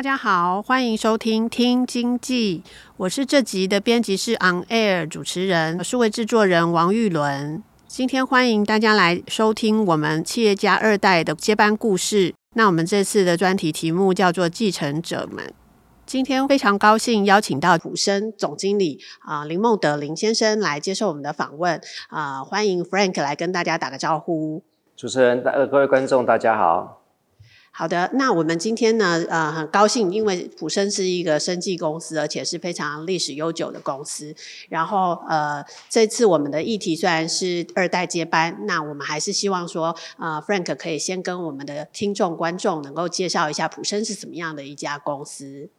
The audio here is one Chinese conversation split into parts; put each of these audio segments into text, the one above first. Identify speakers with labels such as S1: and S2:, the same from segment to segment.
S1: 大家好，欢迎收听《听经济》，我是这集的编辑室 On Air 主持人，数位制作人王玉伦。今天欢迎大家来收听我们企业家二代的接班故事。那我们这次的专题题目叫做“继承者们”。今天非常高兴邀请到普生总经理啊、林孟德林先生来接受我们的访问啊、欢迎 Frank 来跟大家打个招呼。
S2: 主持人、呃各位观众，大家好。
S1: 好的，那我们今天呢，呃，很高兴，因为普生是一个生技公司，而且是非常历史悠久的公司。然后，呃，这次我们的议题虽然是二代接班，那我们还是希望说，呃，Frank 可以先跟我们的听众观众能够介绍一下普生是怎么样的一家公司。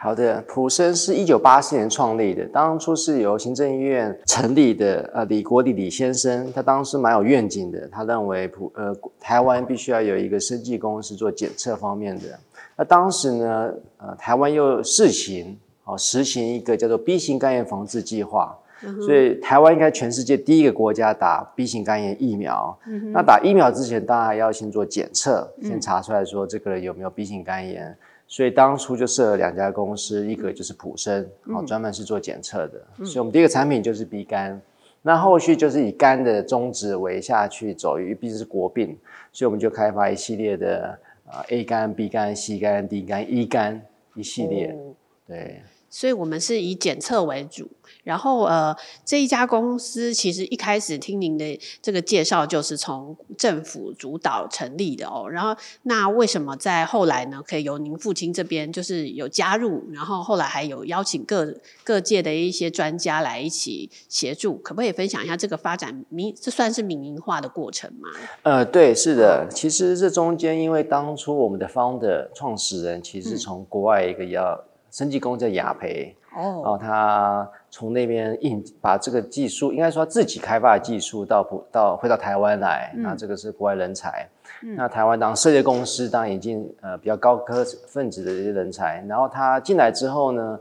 S2: 好的，普生是一九八四年创立的，当初是由行政院成立的。呃，李国鼎李先生，他当时蛮有愿景的，他认为普呃台湾必须要有一个生技公司做检测方面的。那当时呢，呃，台湾又试行哦，实行一个叫做 B 型肝炎防治计划，嗯、所以台湾应该全世界第一个国家打 B 型肝炎疫苗。嗯、那打疫苗之前，当然要先做检测，先查出来说这个人有没有 B 型肝炎。所以当初就设了两家公司，一个就是普生，哦，专门是做检测的。嗯、所以我们第一个产品就是 B 肝，那后续就是以肝的宗旨为下去走，因为毕竟是国病，所以我们就开发一系列的啊 A 肝、B 肝、C 肝、D 肝、E 肝一系列，哦、对。
S1: 所以我们是以检测为主。然后呃，这一家公司其实一开始听您的这个介绍，就是从政府主导成立的哦。然后那为什么在后来呢，可以由您父亲这边就是有加入，然后后来还有邀请各各界的一些专家来一起协助，可不可以分享一下这个发展民，这算是民营化的过程吗？
S2: 呃，对，是的。其实这中间，因为当初我们的 founder 创始人其实从国外一个要生技公司叫雅培。哦，然后他从那边印把这个技术，应该说自己开发的技术到普到回到台湾来，那、嗯、这个是国外人才。嗯、那台湾当设计公司，当然引进呃比较高科分子的这些人才。然后他进来之后呢，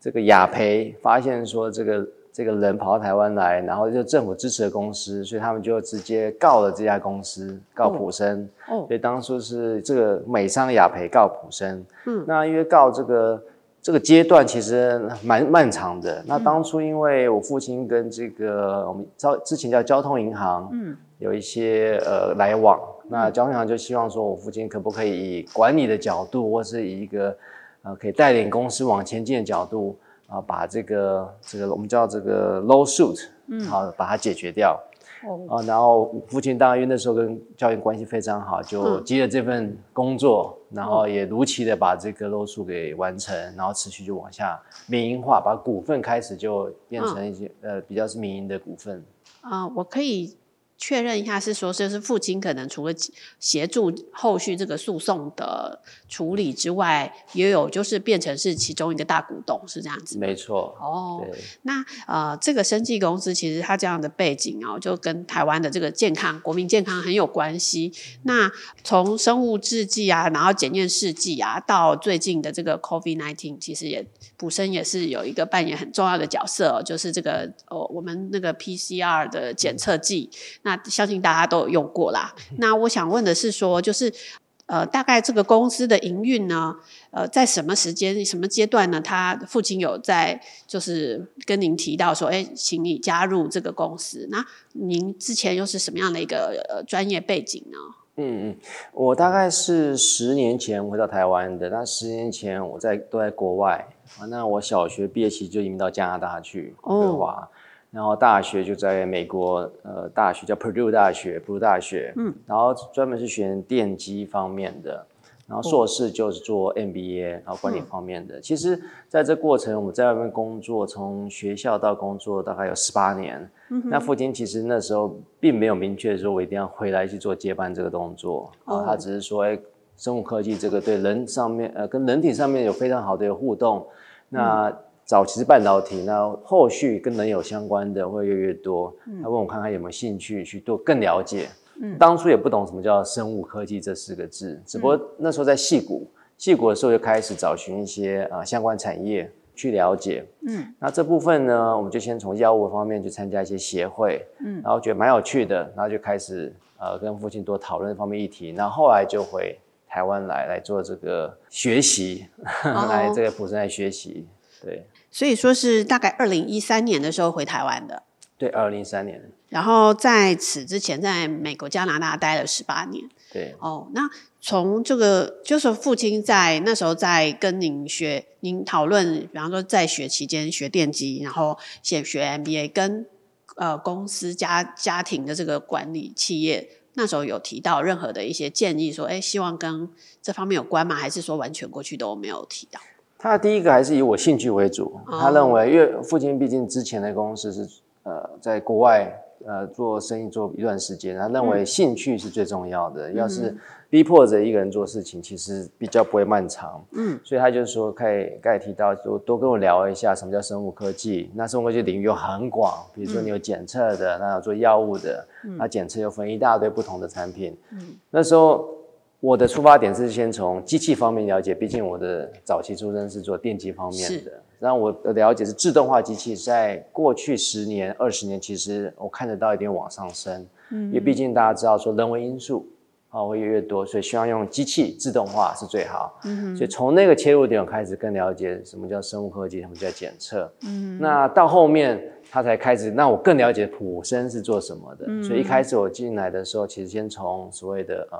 S2: 这个雅培发现说这个这个人跑到台湾来，然后就政府支持的公司，所以他们就直接告了这家公司，告普生。哦，所以当初是这个美商雅培告普生。嗯，那因为告这个。这个阶段其实蛮漫长的。那当初因为我父亲跟这个我们交之前叫交通银行，嗯，有一些呃来往。那交通银行就希望说我父亲可不可以以管理的角度，或是以一个呃可以带领公司往前进的角度啊、呃，把这个这个我们叫这个 low suit，嗯，好把它解决掉。啊，然后父亲当然因为那时候跟教育关系非常好，就接了这份工作，嗯、然后也如期的把这个漏数给完成，然后持续就往下民营化，把股份开始就变成一些、嗯、呃比较是民营的股份。
S1: 啊、呃，我可以。确认一下，是说就是父亲可能除了协助后续这个诉讼的处理之外，也有就是变成是其中一个大股东，是这样子。
S2: 没错。
S1: 哦，那呃，这个生技公司其实它这样的背景哦，就跟台湾的这个健康、国民健康很有关系。那从生物制剂啊，然后检验试剂啊，到最近的这个 COVID-19，其实也普生也是有一个扮演很重要的角色，就是这个哦，我们那个 PCR 的检测剂。那相信大家都有用过啦。那我想问的是说，就是呃，大概这个公司的营运呢，呃，在什么时间、什么阶段呢？他父亲有在就是跟您提到说，哎，请你加入这个公司。那您之前又是什么样的一个呃专业背景呢？
S2: 嗯嗯，我大概是十年前回到台湾的。那十年前我在都在国外啊。那我小学毕业期就移民到加拿大去，对吧？然后大学就在美国，呃，大学叫 Purdue 大学，普鲁大学，嗯，然后专门是学电机方面的，然后硕士就是做 MBA，然后管理方面的。嗯、其实在这过程，我们在外面工作，从学校到工作大概有十八年。嗯、那父亲其实那时候并没有明确说，我一定要回来去做接班这个动作，哦、他只是说，哎，生物科技这个对人上面，呃，跟人体上面有非常好的一个互动，那。嗯早期是半导体，那后续跟人有相关的会越来越多。他问我看看有没有兴趣去做更了解。嗯，当初也不懂什么叫生物科技这四个字，只不过那时候在戏谷，戏谷的时候就开始找寻一些啊相关产业去了解。嗯，那这部分呢，我们就先从药物方面去参加一些协会，嗯，然后觉得蛮有趣的，然后就开始呃跟父亲多讨论这方面议题。然后后来就回台湾来来做这个学习，哦、来这个普生来学习，对。
S1: 所以说是大概二零一三年的时候回台湾的，
S2: 对，二零一三年。
S1: 然后在此之前，在美国、加拿大待了十八年。
S2: 对，
S1: 哦，那从这个就是父亲在那时候在跟您学，您讨论，比方说在学期间学电机，然后先学 MBA，跟呃公司家家庭的这个管理企业，那时候有提到任何的一些建议，说，哎，希望跟这方面有关吗？还是说完全过去都没有提到？
S2: 他第一个还是以我兴趣为主，他认为，因为父亲毕竟之前的公司是呃在国外呃做生意做一段时间，他认为兴趣是最重要的。要是逼迫着一个人做事情，其实比较不会漫长。嗯，所以他就是说，可以刚才提到，多多跟我聊一下什么叫生物科技。那生物科技领域又很广，比如说你有检测的，那有做药物的，那检测又分一大堆不同的产品。嗯，那时候。我的出发点是先从机器方面了解，毕竟我的早期出身是做电机方面的。然后我的了解是自动化机器在过去十年、二十年，其实我看得到一点往上升。嗯，因为毕竟大家知道说人为因素啊会越来越多，所以希望用机器自动化是最好。嗯，所以从那个切入点我开始更了解什么叫生物科技，什么叫检测。嗯，那到后面他才开始，那我更了解普生是做什么的。嗯，所以一开始我进来的时候，其实先从所谓的呃。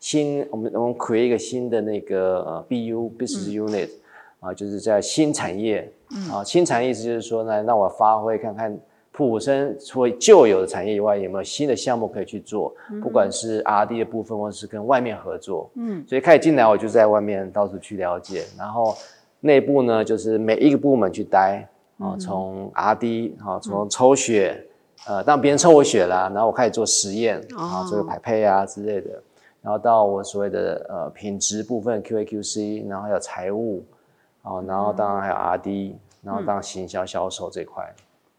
S2: 新，我们我们 create 一个新的那个呃 BU business unit，啊、就是在新产业，嗯、啊，新产业意思就是说呢，让我发挥看看普生除了旧有的产业以外，有没有新的项目可以去做，嗯、不管是 R&D 的部分，或是跟外面合作，嗯，所以开始进来我就在外面到处去了解，然后内部呢就是每一个部门去待，啊，从 R&D 啊，从抽血，嗯、呃，让别人抽我血啦，然后我开始做实验，啊，做个排配啊之类的。然后到我所谓的呃品质部分 QAQC，然后还有财务，哦，然后当然还有 RD，然后当行销销售这块。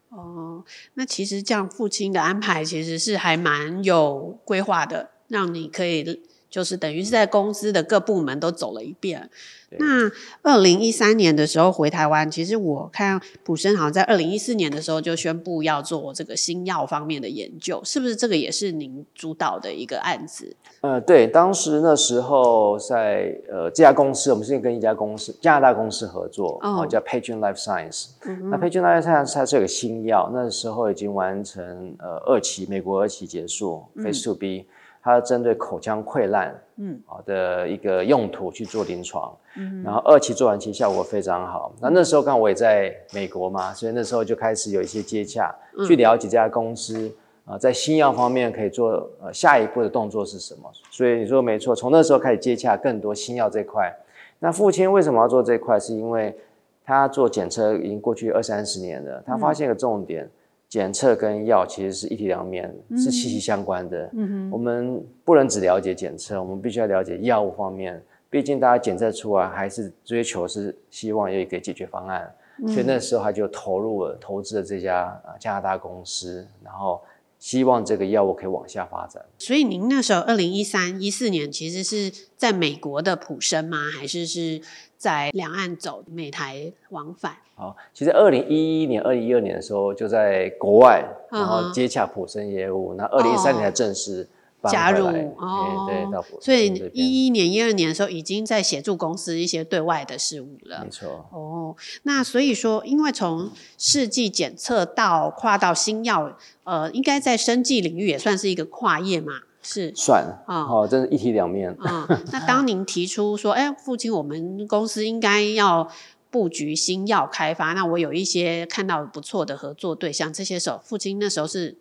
S1: 哦，那其实这样父亲的安排其实是还蛮有规划的，让你可以。就是等于是在公司的各部门都走了一遍。那二零一三年的时候回台湾，其实我看普生好像在二零一四年的时候就宣布要做这个新药方面的研究，是不是这个也是您主导的一个案子？
S2: 呃，对，当时那时候在呃这家公司，我们是跟一家公司加拿大公司合作，哦，叫 Pageant Life Science。嗯、那 Pageant Life Science 它是有个新药，那时候已经完成呃二期美国二期结束，Phase Two B。它针对口腔溃烂，嗯，好的一个用途去做临床，嗯，然后二期做完其实效果非常好。那那时候刚好我也在美国嘛，所以那时候就开始有一些接洽，去了解这家公司啊，在新药方面可以做呃下一步的动作是什么。所以你说没错，从那时候开始接洽更多新药这块。那父亲为什么要做这块？是因为他做检测已经过去二三十年了，他发现一个重点。检测跟药其实是一体两面，嗯、是息息相关的。嗯哼，我们不能只了解检测，我们必须要了解药物方面。毕竟大家检测出来还是追求是希望有一个解决方案，嗯、所以那时候他就投入了投资了这家啊加拿大公司，然后希望这个药物可以往下发展。
S1: 所以您那时候二零一三一四年其实是在美国的普生吗？还是是在两岸走美台往返？
S2: 好，其实二零一一年、二零一二年的时候就在国外，然后接洽普生业务。那二零一三年才正式
S1: 加入哦，对，到。所以一一年、一二年的时候已经在协助公司一些对外的事务了。
S2: 没错。
S1: 哦，那所以说，因为从试剂检测到跨到新药，呃，应该在生技领域也算是一个跨业嘛。是
S2: 算啊，哦，真是一体两面。
S1: 嗯，那当您提出说，哎，父亲，我们公司应该要。布局新药开发，那我有一些看到不错的合作对象，这些时候父亲那时候是。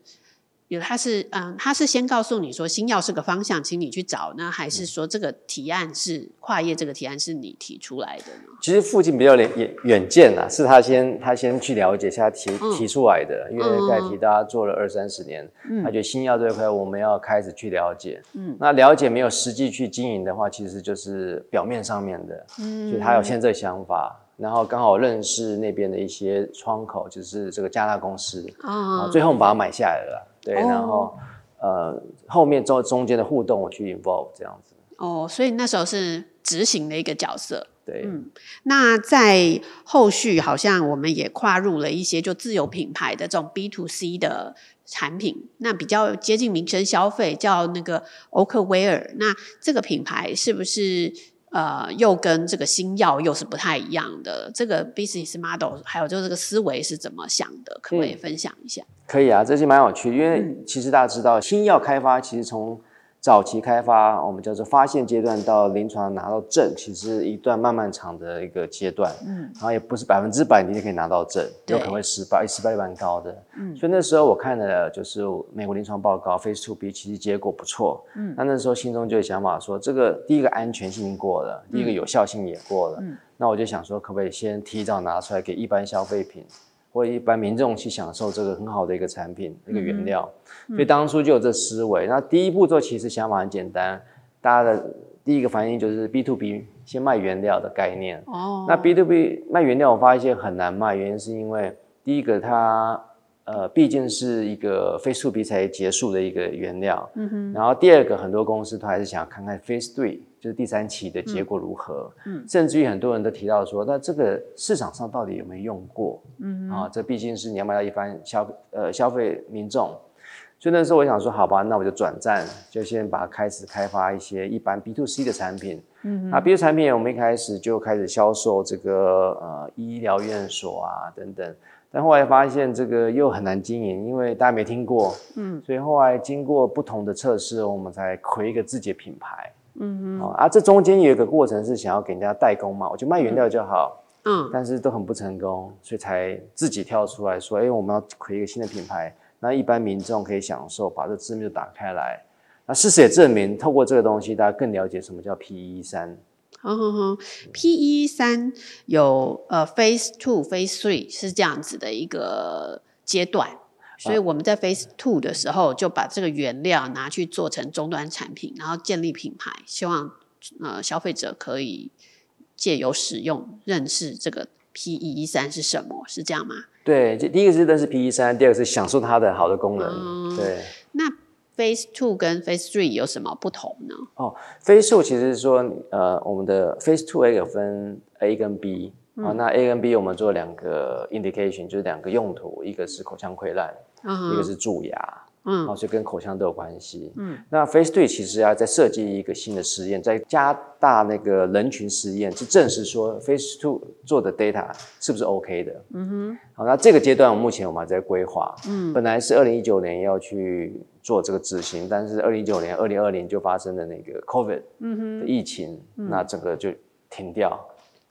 S1: 有，他是嗯，他是先告诉你说新药是个方向，请你去找呢，还是说这个提案是跨业这个提案是你提出来的呢？
S2: 其实附近比较远远见啊，是他先他先去了解，下提提出来的。嗯、因为刚才提大家做了二三十年，嗯、他觉得新药这块我们要开始去了解。嗯，那了解没有实际去经营的话，其实就是表面上面的。嗯，所以他有现在这个想法。然后刚好认识那边的一些窗口，就是这个加拿大公司啊，最后我们把它买下来了。对，哦、然后呃后面中中间的互动我去 involve 这样子。
S1: 哦，所以那时候是执行的一个角色。
S2: 对，
S1: 嗯，那在后续好像我们也跨入了一些就自有品牌的这种 B to C 的产品，那比较接近民生消费，叫那个 Oakwear。那这个品牌是不是？呃，又跟这个新药又是不太一样的，这个 business model，还有就是这个思维是怎么想的，可不可以分享一下？
S2: 可以啊，这些蛮有趣的，因为其实大家知道，新药开发其实从早期开发，我们叫做发现阶段到临床拿到证，其实一段漫漫长的一个阶段。嗯，然后也不是百分之百你就可以拿到证，有可能会失败，失败率蛮高的。嗯，所以那时候我看了就是美国临床报告，Phase to b 其实结果不错。嗯，那那时候心中就有想法说，这个第一个安全性过了，第一个有效性也过了。嗯，那我就想说，可不可以先提早拿出来给一般消费品？或一般民众去享受这个很好的一个产品，一个原料，嗯、所以当初就有这思维。那第一步做其实想法很简单，大家的第一个反应就是 B to B 先卖原料的概念。哦，那 B to B 卖原料，我发现很难卖，原因是因为第一个它。呃，毕竟是一个 Phase 2B 才结束的一个原料，嗯哼。然后第二个，很多公司都还是想要看看 Phase 3，就是第三期的结果如何，嗯。甚至于很多人都提到说，那这个市场上到底有没有用过？嗯啊，这毕竟是你要卖到一般消呃消费民众，所以那时候我想说，好吧，那我就转战，就先把它开始开发一些一般 B to C 的产品。嗯哼。那 B to C 产品，我们一开始就开始销售这个呃医疗院所啊等等。但后来发现这个又很难经营，因为大家没听过，嗯，所以后来经过不同的测试，我们才亏一个自己的品牌，嗯哼，啊，这中间有一个过程是想要给人家代工嘛，我就卖原料就好，嗯，但是都很不成功，所以才自己跳出来说，哎，我们要亏一个新的品牌，那一般民众可以享受，把这知名度打开来，那事实也证明，透过这个东西，大家更了解什么叫 PE 三。
S1: 好好好，PE 三有呃 Phase Two、Phase Three 是这样子的一个阶段，所以我们在 Phase Two 的时候就把这个原料拿去做成终端产品，然后建立品牌，希望呃消费者可以借由使用认识这个 PE 三是什么，是这样吗？
S2: 对，这第一个是认识 PE 三，第二个是享受它的好的功能。嗯、对，
S1: 那。Phase Two 跟 Phase Three 有什么不同呢？
S2: 哦，Phase Two 其实是说，呃，我们的 Phase Two A 有分 A 跟 B，啊、嗯哦，那 A 跟 B 我们做两个 indication，就是两个用途，一个是口腔溃烂，嗯、一个是蛀牙。嗯，所以跟口腔都有关系。嗯，那 Phase Three 其实要再设计一个新的实验，再加大那个人群实验，去证实说 Phase Two 做的 data 是不是 OK 的。嗯哼。好，那这个阶段目前我们还在规划。嗯，本来是二零一九年要去做这个执行，但是二零一九年、二零二零就发生了那个 COVID 的疫情，嗯、那整个就停掉。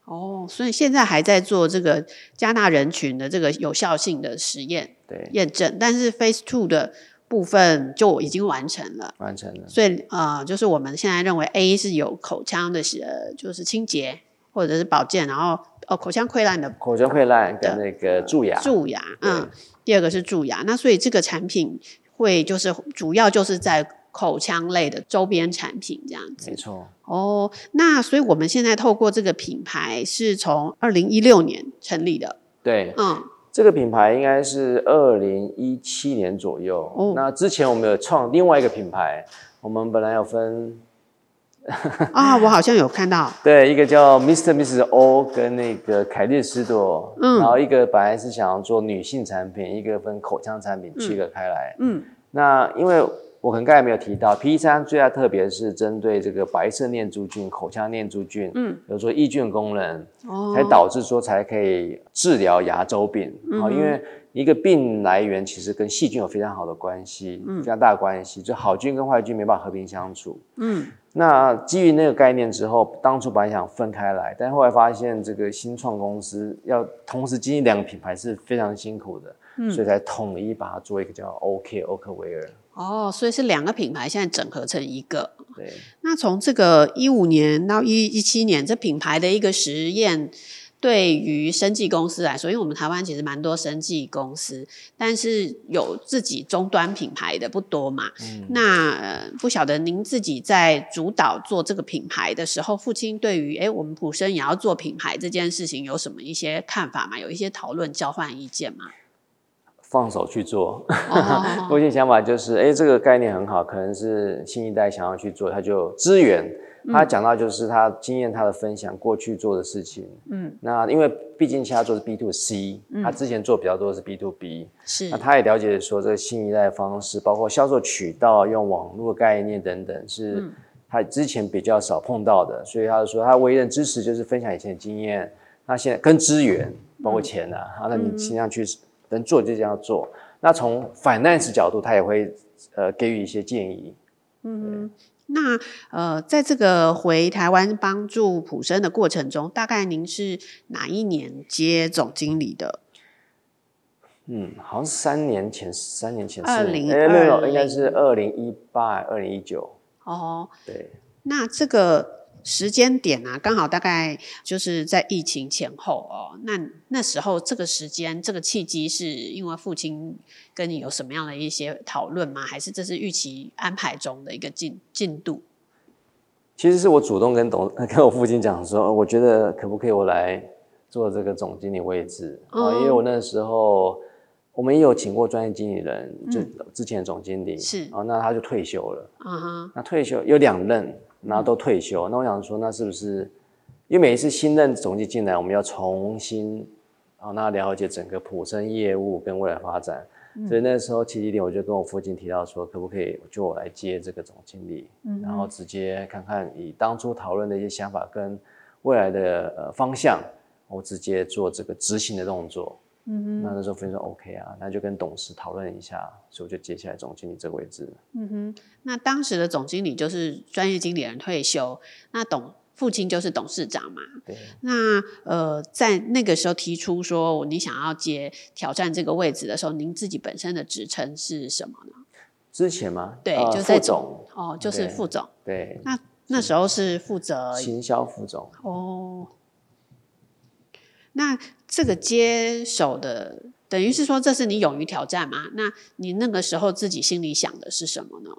S1: 哦，所以现在还在做这个加纳人群的这个有效性的实验，
S2: 对，
S1: 验证，但是 Phase Two 的。部分就已经完成了，
S2: 完成了。
S1: 所以呃，就是我们现在认为 A 是有口腔的，呃，就是清洁或者是保健，然后呃，口腔溃烂的，
S2: 口腔溃烂跟那个蛀牙，
S1: 蛀牙，嗯，第二个是蛀牙。那所以这个产品会就是主要就是在口腔类的周边产品这样子，
S2: 没错。
S1: 哦，那所以我们现在透过这个品牌是从二零一六年成立的，
S2: 对，嗯。这个品牌应该是二零一七年左右。哦，那之前我们有创另外一个品牌，我们本来有分
S1: 啊，我好像有看到。
S2: 对，一个叫 Mr. Mrs. O 跟那个凯利斯朵，嗯，然后一个本来是想要做女性产品，一个分口腔产品区隔开来。嗯，那因为。我可能刚才没有提到，PE 三最大特别是针对这个白色念珠菌、口腔念珠菌，嗯，比如说抑菌功能，哦，才导致说才可以治疗牙周病。嗯，因为一个病来源其实跟细菌有非常好的关系，嗯，非常大的关系，就好菌跟坏菌没办法和平相处，嗯，那基于那个概念之后，当初本来想分开来，但后来发现这个新创公司要同时经营两个品牌是非常辛苦的，嗯，所以才统一把它做一个叫 OK 欧克维尔。
S1: 哦，所以是两个品牌现在整合成一个。
S2: 对。
S1: 那从这个一五年到一一七年，这品牌的一个实验。对于生技公司来说，因为我们台湾其实蛮多生技公司，但是有自己终端品牌的不多嘛。嗯、那、呃、不晓得您自己在主导做这个品牌的时候，父亲对于哎我们普生也要做品牌这件事情有什么一些看法吗？有一些讨论交换意见吗？
S2: 放手去做，父亲想法就是哎这个概念很好，可能是新一代想要去做，他就支援。他讲到就是他经验，他的分享过去做的事情。嗯，那因为毕竟其他做的是 B to C，嗯，他之前做比较多的是 B to B。是，那他也了解说这个新一代的方式，包括销售渠道、用网络概念等等，是他之前比较少碰到的。所以他就说，他唯一的支持就是分享以前的经验。那现在跟资源，包括钱啊，嗯、那你尽量去能做就这样做。那从 finance 角度，他也会呃给予一些建议。嗯。
S1: 那呃，在这个回台湾帮助普生的过程中，大概您是哪一年接总经理的？
S2: 嗯，好像是三年前，三年前，
S1: 二零
S2: 二零，应该是二零一八，二零一九。
S1: 哦，
S2: 对。
S1: 那这个。时间点啊，刚好大概就是在疫情前后哦。那那时候这个时间，这个契机，是因为父亲跟你有什么样的一些讨论吗？还是这是预期安排中的一个进进度？
S2: 其实是我主动跟董 跟我父亲讲说，我觉得可不可以我来做这个总经理位置啊？嗯、因为我那时候我们也有请过专业经理人，就之前的总经理是哦，那他就退休了。嗯哼，那退休有两任。然后都退休，那我想说，那是不是因为每一次新任总经理进来，我们要重新啊，那了解整个普生业务跟未来发展，嗯、所以那时候七七点，我就跟我父亲提到说，可不可以就我来接这个总经理，嗯、然后直接看看以当初讨论的一些想法跟未来的呃方向，我直接做这个执行的动作。嗯哼，那那时候父亲说 OK 啊，那就跟董事讨论一下，所以我就接下来总经理这个位置。
S1: 嗯哼，那当时的总经理就是专业经理人退休，那董父亲就是董事长嘛。对。那呃，在那个时候提出说你想要接挑战这个位置的时候，您自己本身的职称是什么呢？
S2: 之前吗？
S1: 对，
S2: 呃、
S1: 就在
S2: 总
S1: 哦，就是副总。
S2: 对。
S1: 那那时候是负责
S2: 行销副总。
S1: 哦。那这个接手的，等于是说，这是你勇于挑战吗？那你那个时候自己心里想的是什么呢？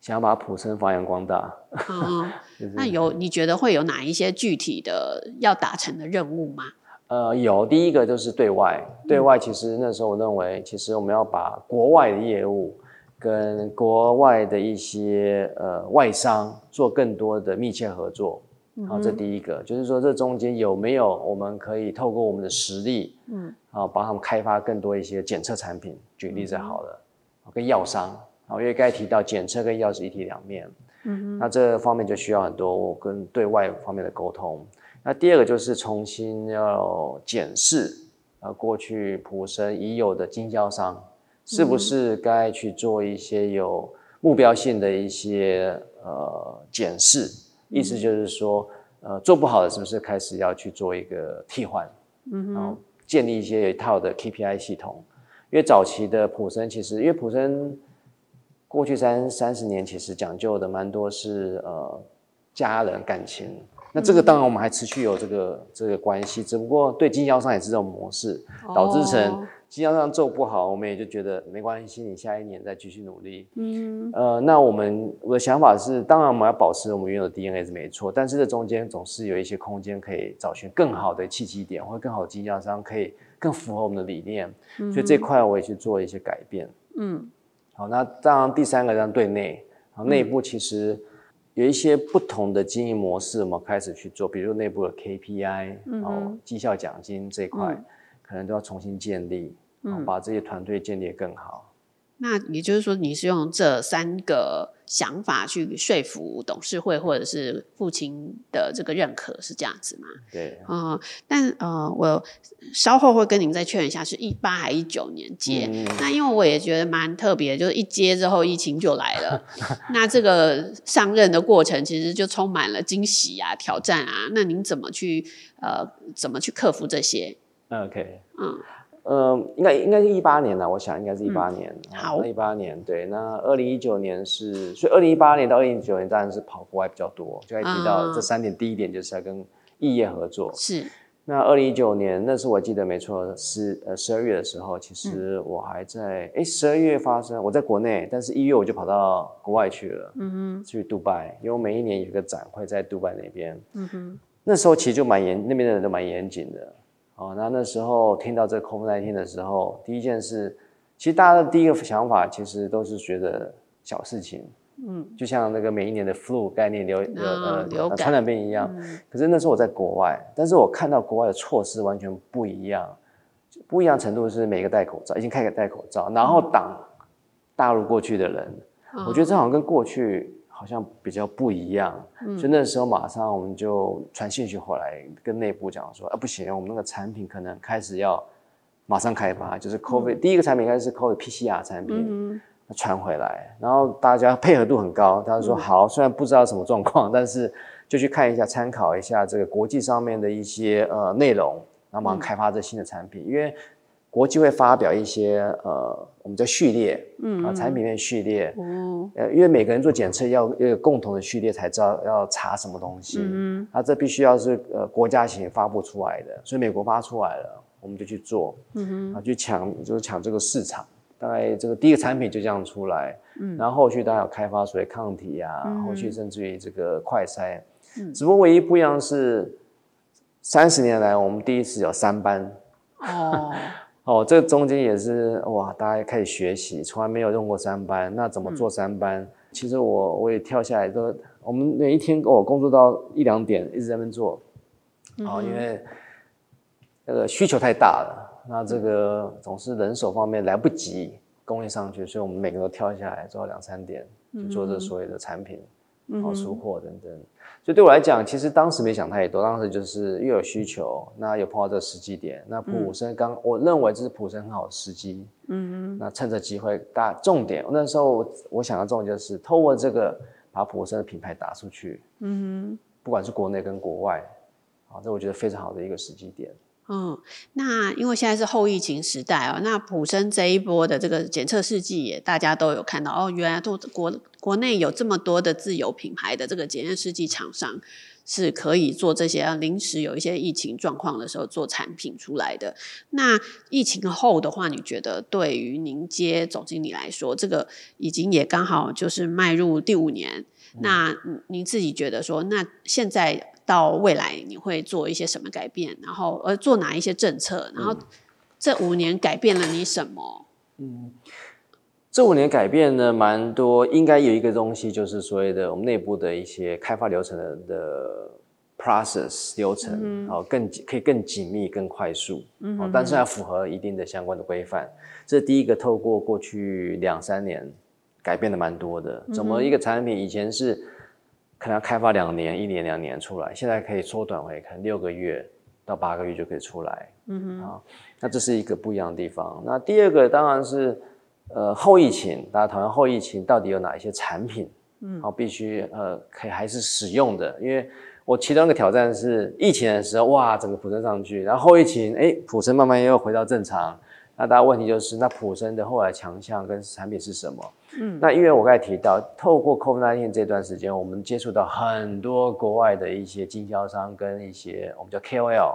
S2: 想要把普生发扬光大。
S1: 嗯，那有你觉得会有哪一些具体的要达成的任务吗？
S2: 呃，有，第一个就是对外，对外其实那时候我认为，其实我们要把国外的业务跟国外的一些呃外商做更多的密切合作。好，这第一个就是说，这中间有没有我们可以透过我们的实力，嗯，啊，帮他们开发更多一些检测产品。举例子好了，嗯、跟药商，啊，因为刚才提到检测跟药是一体两面，嗯哼，那这方面就需要很多跟对外方面的沟通。那第二个就是重新要检视啊，过去普生已有的经销商，是不是该去做一些有目标性的一些呃检视。意思就是说，呃，做不好的是不是开始要去做一个替换，嗯，然后建立一些一套的 KPI 系统。因为早期的普生其实，因为普生过去三三十年其实讲究的蛮多是呃家人感情。那这个当然我们还持续有这个这个关系，只不过对经销商也是这种模式，导致成。经销商做不好，我们也就觉得没关系，你下一年再继续努力。嗯，呃，那我们我的想法是，当然我们要保持我们原有的 DNA 是没错，但是这中间总是有一些空间可以找寻更好的契机点，或者更好的经销商可以更符合我们的理念。嗯，所以这块我也去做一些改变。嗯，好，那当然第三个让对内，好，内部其实有一些不同的经营模式，我们开始去做，比如内部的 KPI，然后绩效奖金这一块。嗯可能都要重新建立，嗯，把这些团队建立得更好。
S1: 那也就是说，你是用这三个想法去说服董事会或者是父亲的这个认可，是这样子吗？
S2: 对，
S1: 嗯，但呃，我稍后会跟您再确认一下，是一八还一九年接？嗯、那因为我也觉得蛮特别，就是一接之后疫情就来了，那这个上任的过程其实就充满了惊喜啊、挑战啊，那您怎么去呃怎么去克服这些
S2: ？OK，嗯。呃，应该应该是一八年了，我想应该是一八年。
S1: 嗯、好，
S2: 一八年对。那二零一九年是，所以二零一八年到二零一九年当然是跑国外比较多。就还提到这三点，嗯、第一点就是要跟异业合作。
S1: 是。
S2: 那二零一九年那是我记得没错，是呃十二月的时候，其实我还在哎十二月发生，我在国内，但是一月我就跑到国外去了。嗯哼。去杜拜，因为我每一年有一个展会在杜拜那边。嗯哼。那时候其实就蛮严，那边的人都蛮严谨的。哦，那那时候听到这个 COVID-19 的时候，第一件事，其实大家的第一个想法，其实都是觉得小事情，嗯，就像那个每一年的 flu 概念流流呃流感传染病一样。嗯、可是那时候我在国外，但是我看到国外的措施完全不一样，不一样程度是每个戴口罩，已经开始戴口罩，然后挡大陆过去的人，嗯、我觉得这好像跟过去。好像比较不一样，嗯、所以那时候马上我们就传信息回来跟内部讲说，啊不行，我们那个产品可能开始要马上开发，就是 COVID、嗯、第一个产品应该是 COVID PCR 产品，嗯、传回来，然后大家配合度很高，大家说好，嗯、虽然不知道什么状况，但是就去看一下，参考一下这个国际上面的一些呃内容，然后马上开发这新的产品，嗯、因为。国际会发表一些呃，我们叫序列，嗯，啊，产品链序列，嗯，呃，因为每个人做检测要要有共同的序列才知道要查什么东西，嗯，啊，这必须要是呃国家型发布出来的，所以美国发出来了，我们就去做，嗯哼，啊，去抢就是抢这个市场，大概这个第一个产品就这样出来，嗯，然后后续当然有开发所谓抗体啊，嗯、后续甚至于这个快筛，嗯，只不过唯一不一样是三十年来我们第一次有三班，哦。哦，这中间也是哇，大家开始学习，从来没有用过三班，那怎么做三班？嗯、其实我我也跳下来都，我们每一天哦工作到一两点，一直在那边做，哦，因为那个需求太大了，那这个总是人手方面来不及供应上去，所以我们每个都跳下来做到两三点，去做这所有的产品，然后出货等等。所以对我来讲，其实当时没想太多，当时就是又有需求，那有碰到这个时机点，那普生刚，嗯、我认为这是普生很好的时机，嗯，那趁着机会，大重点，那时候我，我想要重点就是透过这个把普生的品牌打出去，嗯，不管是国内跟国外，啊，这我觉得非常好的一个时机点。
S1: 嗯，那因为现在是后疫情时代哦，那普生这一波的这个检测试剂也大家都有看到哦，原来都国国内有这么多的自有品牌的这个检验试剂厂商是可以做这些，临时有一些疫情状况的时候做产品出来的。那疫情后的话，你觉得对于您接总经理来说，这个已经也刚好就是迈入第五年，那您自己觉得说，那现在？到未来你会做一些什么改变？然后呃，做哪一些政策？然后这五年改变了你什么？
S2: 嗯，这五年改变呢蛮多，应该有一个东西就是所谓的我们内部的一些开发流程的的 process 流程，嗯、哦，更可以更紧密、更快速，嗯但是要符合一定的相关的规范。这第一个，透过过去两三年改变的蛮多的。怎么一个产品以前是？可能要开发两年、一年、两年出来，现在可以缩短为可能六个月到八个月就可以出来。嗯哼，啊，那这是一个不一样的地方。那第二个当然是，呃，后疫情，大家讨论后疫情到底有哪一些产品，嗯，好，必须呃可以还是使用的。因为我其中一个挑战是疫情的时候，哇，整个普生上去，然后后疫情，哎，普生慢慢又回到正常。那大家问题就是，那普生的后来强项跟产品是什么？嗯，那因为我刚才提到，透过 COVID-19 这段时间，我们接触到很多国外的一些经销商跟一些我们叫 KOL，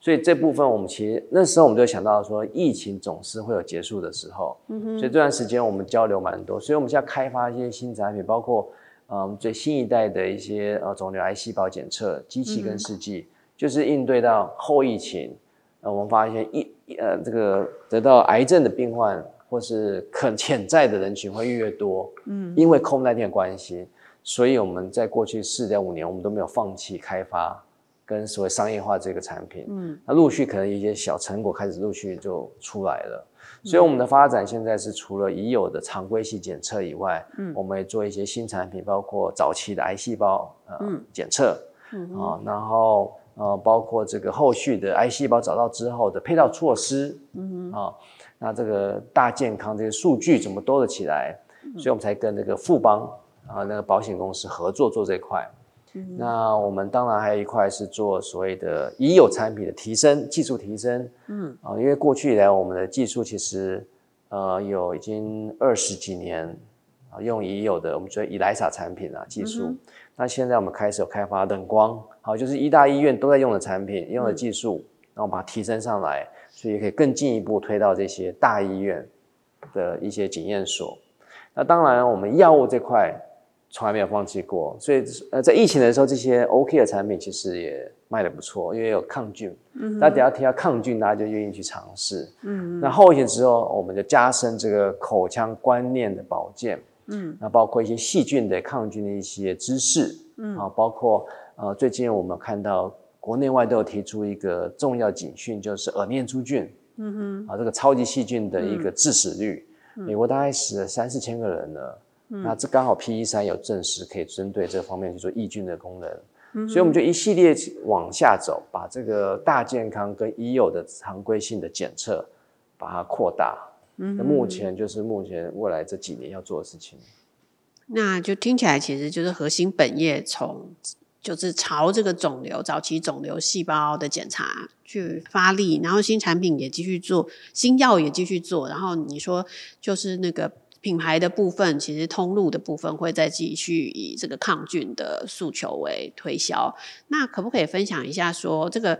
S2: 所以这部分我们其实那时候我们就想到说，疫情总是会有结束的时候，嗯哼，所以这段时间我们交流蛮多，所以我们现在开发一些新产品，包括嗯最新一代的一些呃肿瘤癌细胞检测机器跟试剂，嗯、就是应对到后疫情，呃我们发现一呃这个得到癌症的病患。或是可潜在的人群会越越多，嗯，因为 COVID-19 的关系，所以我们在过去四点五年，我们都没有放弃开发跟所谓商业化这个产品，嗯，那陆续可能一些小成果开始陆续就出来了。所以我们的发展现在是除了已有的常规性检测以外，嗯，我们也做一些新产品，包括早期的癌细胞呃检测，嗯啊，然后呃包括这个后续的癌细胞找到之后的配套措施，嗯啊，那这个大健康这些数据怎么多了起来？所以我们才跟那个富邦啊那个保险公司合作做这一块。嗯、那我们当然还有一块是做所谓的已有产品的提升，技术提升。嗯啊，因为过去以来我们的技术其实呃有已经二十几年啊，用已有的我们说 ELISA 产品啊技术。嗯、那现在我们开始有开发冷光，好，就是医大医院都在用的产品，用的技术，然后把它提升上来，所以可以更进一步推到这些大医院的一些检验所。那当然我们药物这块。从来没有放弃过，所以呃，在疫情的时候，这些 OK 的产品其实也卖的不错，因为有抗菌。嗯哼，大家只要提到抗菌，大家就愿意去尝试。嗯，那后疫情之后，我们就加深这个口腔观念的保健。嗯，那包括一些细菌的抗菌的一些知识。嗯，啊，包括呃，最近我们看到国内外都有提出一个重要警讯，就是耳念珠菌。嗯哼，啊，这个超级细菌的一个致死率，嗯、美国大概死了三四千个人了。那这刚好 P E 三有证实可以针对这方面去做抑菌的功能，嗯、所以我们就一系列往下走，把这个大健康跟已有的常规性的检测把它扩大。嗯，那目前就是目前未来这几年要做的事情。
S1: 那就听起来其实就是核心本业从就是朝这个肿瘤早期肿瘤细胞的检查去发力，然后新产品也继续做，新药也继续做，然后你说就是那个。品牌的部分，其实通路的部分会再继续以这个抗菌的诉求为推销。那可不可以分享一下说，这个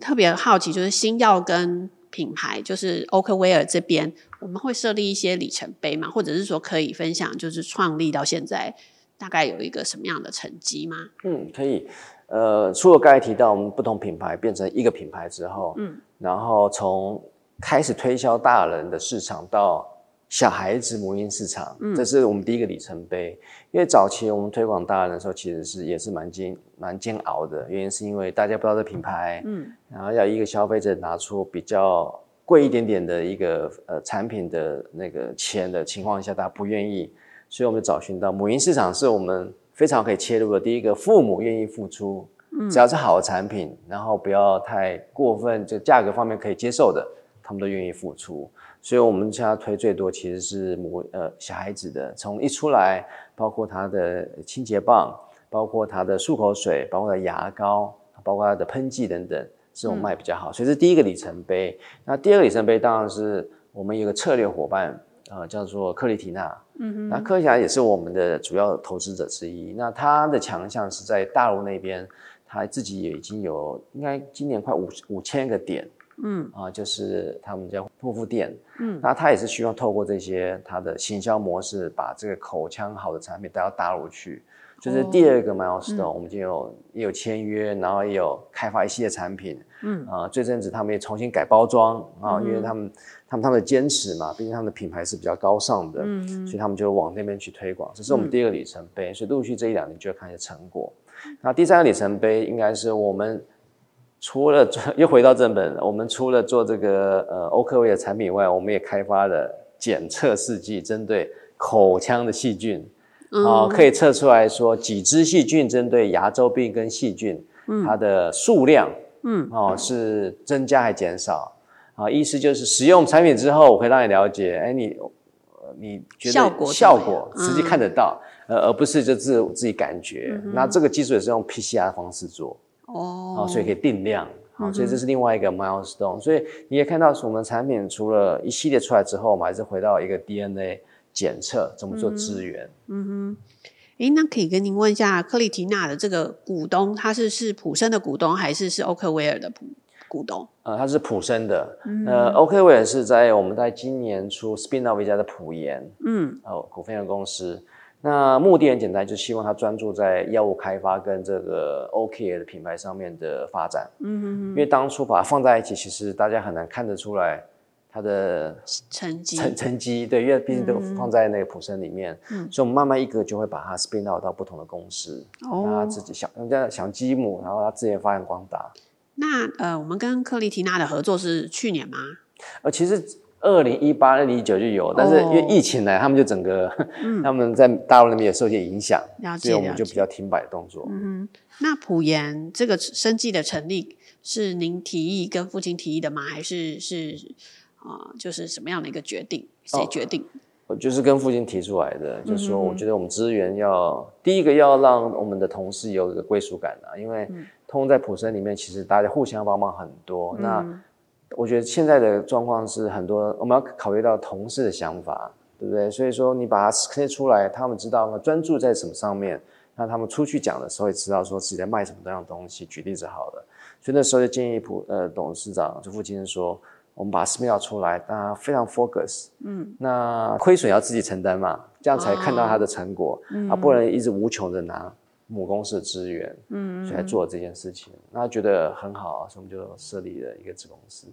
S1: 特别好奇，就是新药跟品牌，就是 Oakaware 这边，我们会设立一些里程碑吗？或者是说可以分享，就是创立到现在大概有一个什么样的成绩吗？
S2: 嗯，可以。呃，除了刚才提到我们不同品牌变成一个品牌之后，嗯，然后从开始推销大人的市场到小孩子母婴市场，这是我们第一个里程碑。嗯、因为早期我们推广大人的时候，其实是也是蛮煎蛮煎熬的。原因是因为大家不知道这品牌，嗯，然后要一个消费者拿出比较贵一点点的一个呃产品的那个钱的情况下，大家不愿意。所以我们找寻到母婴市场是我们非常可以切入的第一个，父母愿意付出，只要是好的产品，然后不要太过分，就价格方面可以接受的，他们都愿意付出。所以，我们现在推最多其实是母呃小孩子的，从一出来，包括他的清洁棒，包括他的漱口水，包括他的牙膏，包括他的喷剂等等，这种卖比较好。嗯、所以，这是第一个里程碑。那第二个里程碑当然是我们有一个策略伙伴，呃，叫做克丽缇娜。嗯哼。那克丽缇娜也是我们的主要投资者之一。那他的强项是在大陆那边，他自己也已经有应该今年快五五千个点。嗯啊，就是他们叫护肤店，嗯，那他也是希望透过这些他的行销模式，把这个口腔好的产品带到大陆去。就是第二个 milestone，、哦、我们就有、嗯、也有签约，然后也有开发一系列产品，嗯啊，这阵子他们也重新改包装啊，嗯、因为他们他们他们的坚持嘛，毕竟他们的品牌是比较高尚的，嗯，所以他们就往那边去推广。这是我们第二个里程碑，嗯、所以陆续这一两年就会看一些成果。那第三个里程碑应该是我们。除了 又回到正本，我们除了做这个呃欧克威的产品以外，我们也开发了检测试剂，针对口腔的细菌，啊、嗯呃，可以测出来说几支细菌针对牙周病跟细菌，嗯、它的数量，嗯，哦、呃、是增加还减少？啊、呃，意思就是使用产品之后，我可以让你了解，哎，你你觉得效果效果实际看得到，嗯、呃，而不是就自自己感觉。那这个技术也是用 PCR 方式做。哦，所以可以定量，好、所以这是另外一个 milestone。所以你也看到，我们产品除了一系列出来之后，我们还是回到一个 DNA 检测，怎么做资源。嗯哼，诶，
S1: 那可以跟您问一下，克里提娜的这个股东，他是是普生的股东，还是是欧克威尔的股股东？
S2: 呃，他是普生的。嗯、哼呃，欧克威尔是在我们在今年初 spin off 一家的普研，嗯，哦，股份有限公司。那目的很简单，就希望他专注在药物开发跟这个 OK 的品牌上面的发展。嗯哼哼。因为当初把它放在一起，其实大家很难看得出来他的
S1: 成绩
S2: 成成绩，对，因为毕竟都放在那个普生里面，嗯，所以我们慢慢一个就会把它 spin out 到不同的公司，哦，让他自己想人家想积木，然后他自己发扬光大。
S1: 那呃，我们跟克丽缇娜的合作是去年吗？
S2: 呃，其实二零一八、二零一九就有，但是因为疫情呢，他们就整个、嗯、他们在大陆那边也受一些影
S1: 响，
S2: 所以我们就比较停摆的动作。
S1: 嗯哼，那普研这个生技的成立是您提议跟父亲提议的吗？还是是啊、呃，就是什么样的一个决定？谁决定？
S2: 我、哦、就是跟父亲提出来的，就是说我觉得我们资源要、嗯、第一个要让我们的同事有一个归属感啊，因为。嗯通在普生里面，其实大家互相帮忙很多。嗯、那我觉得现在的状况是很多，我们要考虑到同事的想法，对不对？所以说你把它切出来，他们知道专注在什么上面，那他们出去讲的时候也知道说自己在卖什么样的东西。举例子好了，所以那时候就建议普呃董事长就父亲说，我们把 spin-out 出来，大家非常 focus，嗯，那亏损要自己承担嘛，这样才看到它的成果，啊，嗯、啊不能一直无穷的拿。母公司的资源，嗯，所以来做这件事情，嗯、那觉得很好，所以我们就设立了一个子公司。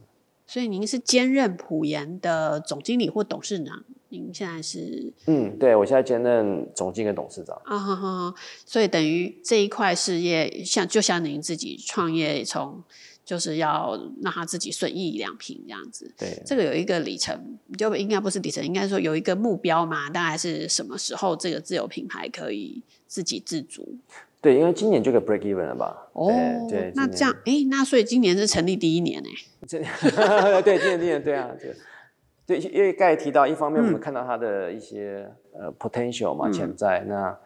S1: 所以您是兼任普研的总经理或董事长？您现在是？
S2: 嗯，对，我现在兼任总经理跟董事长。
S1: 啊哈哈，所以等于这一块事业，像就像您自己创业，从就是要让他自己损益两平这样子。
S2: 对，
S1: 这个有一个里程，就应该不是里程，应该说有一个目标嘛？大概是什么时候这个自有品牌可以？自给自足，
S2: 对，因为今年就可以 break even 了吧？
S1: 哦，对，那这样，哎，那所以今年是成立第一年
S2: 哎，对，今年今年对啊，对，对，因为刚才提到，一方面我们看到它的一些呃 potential 嘛，潜在，那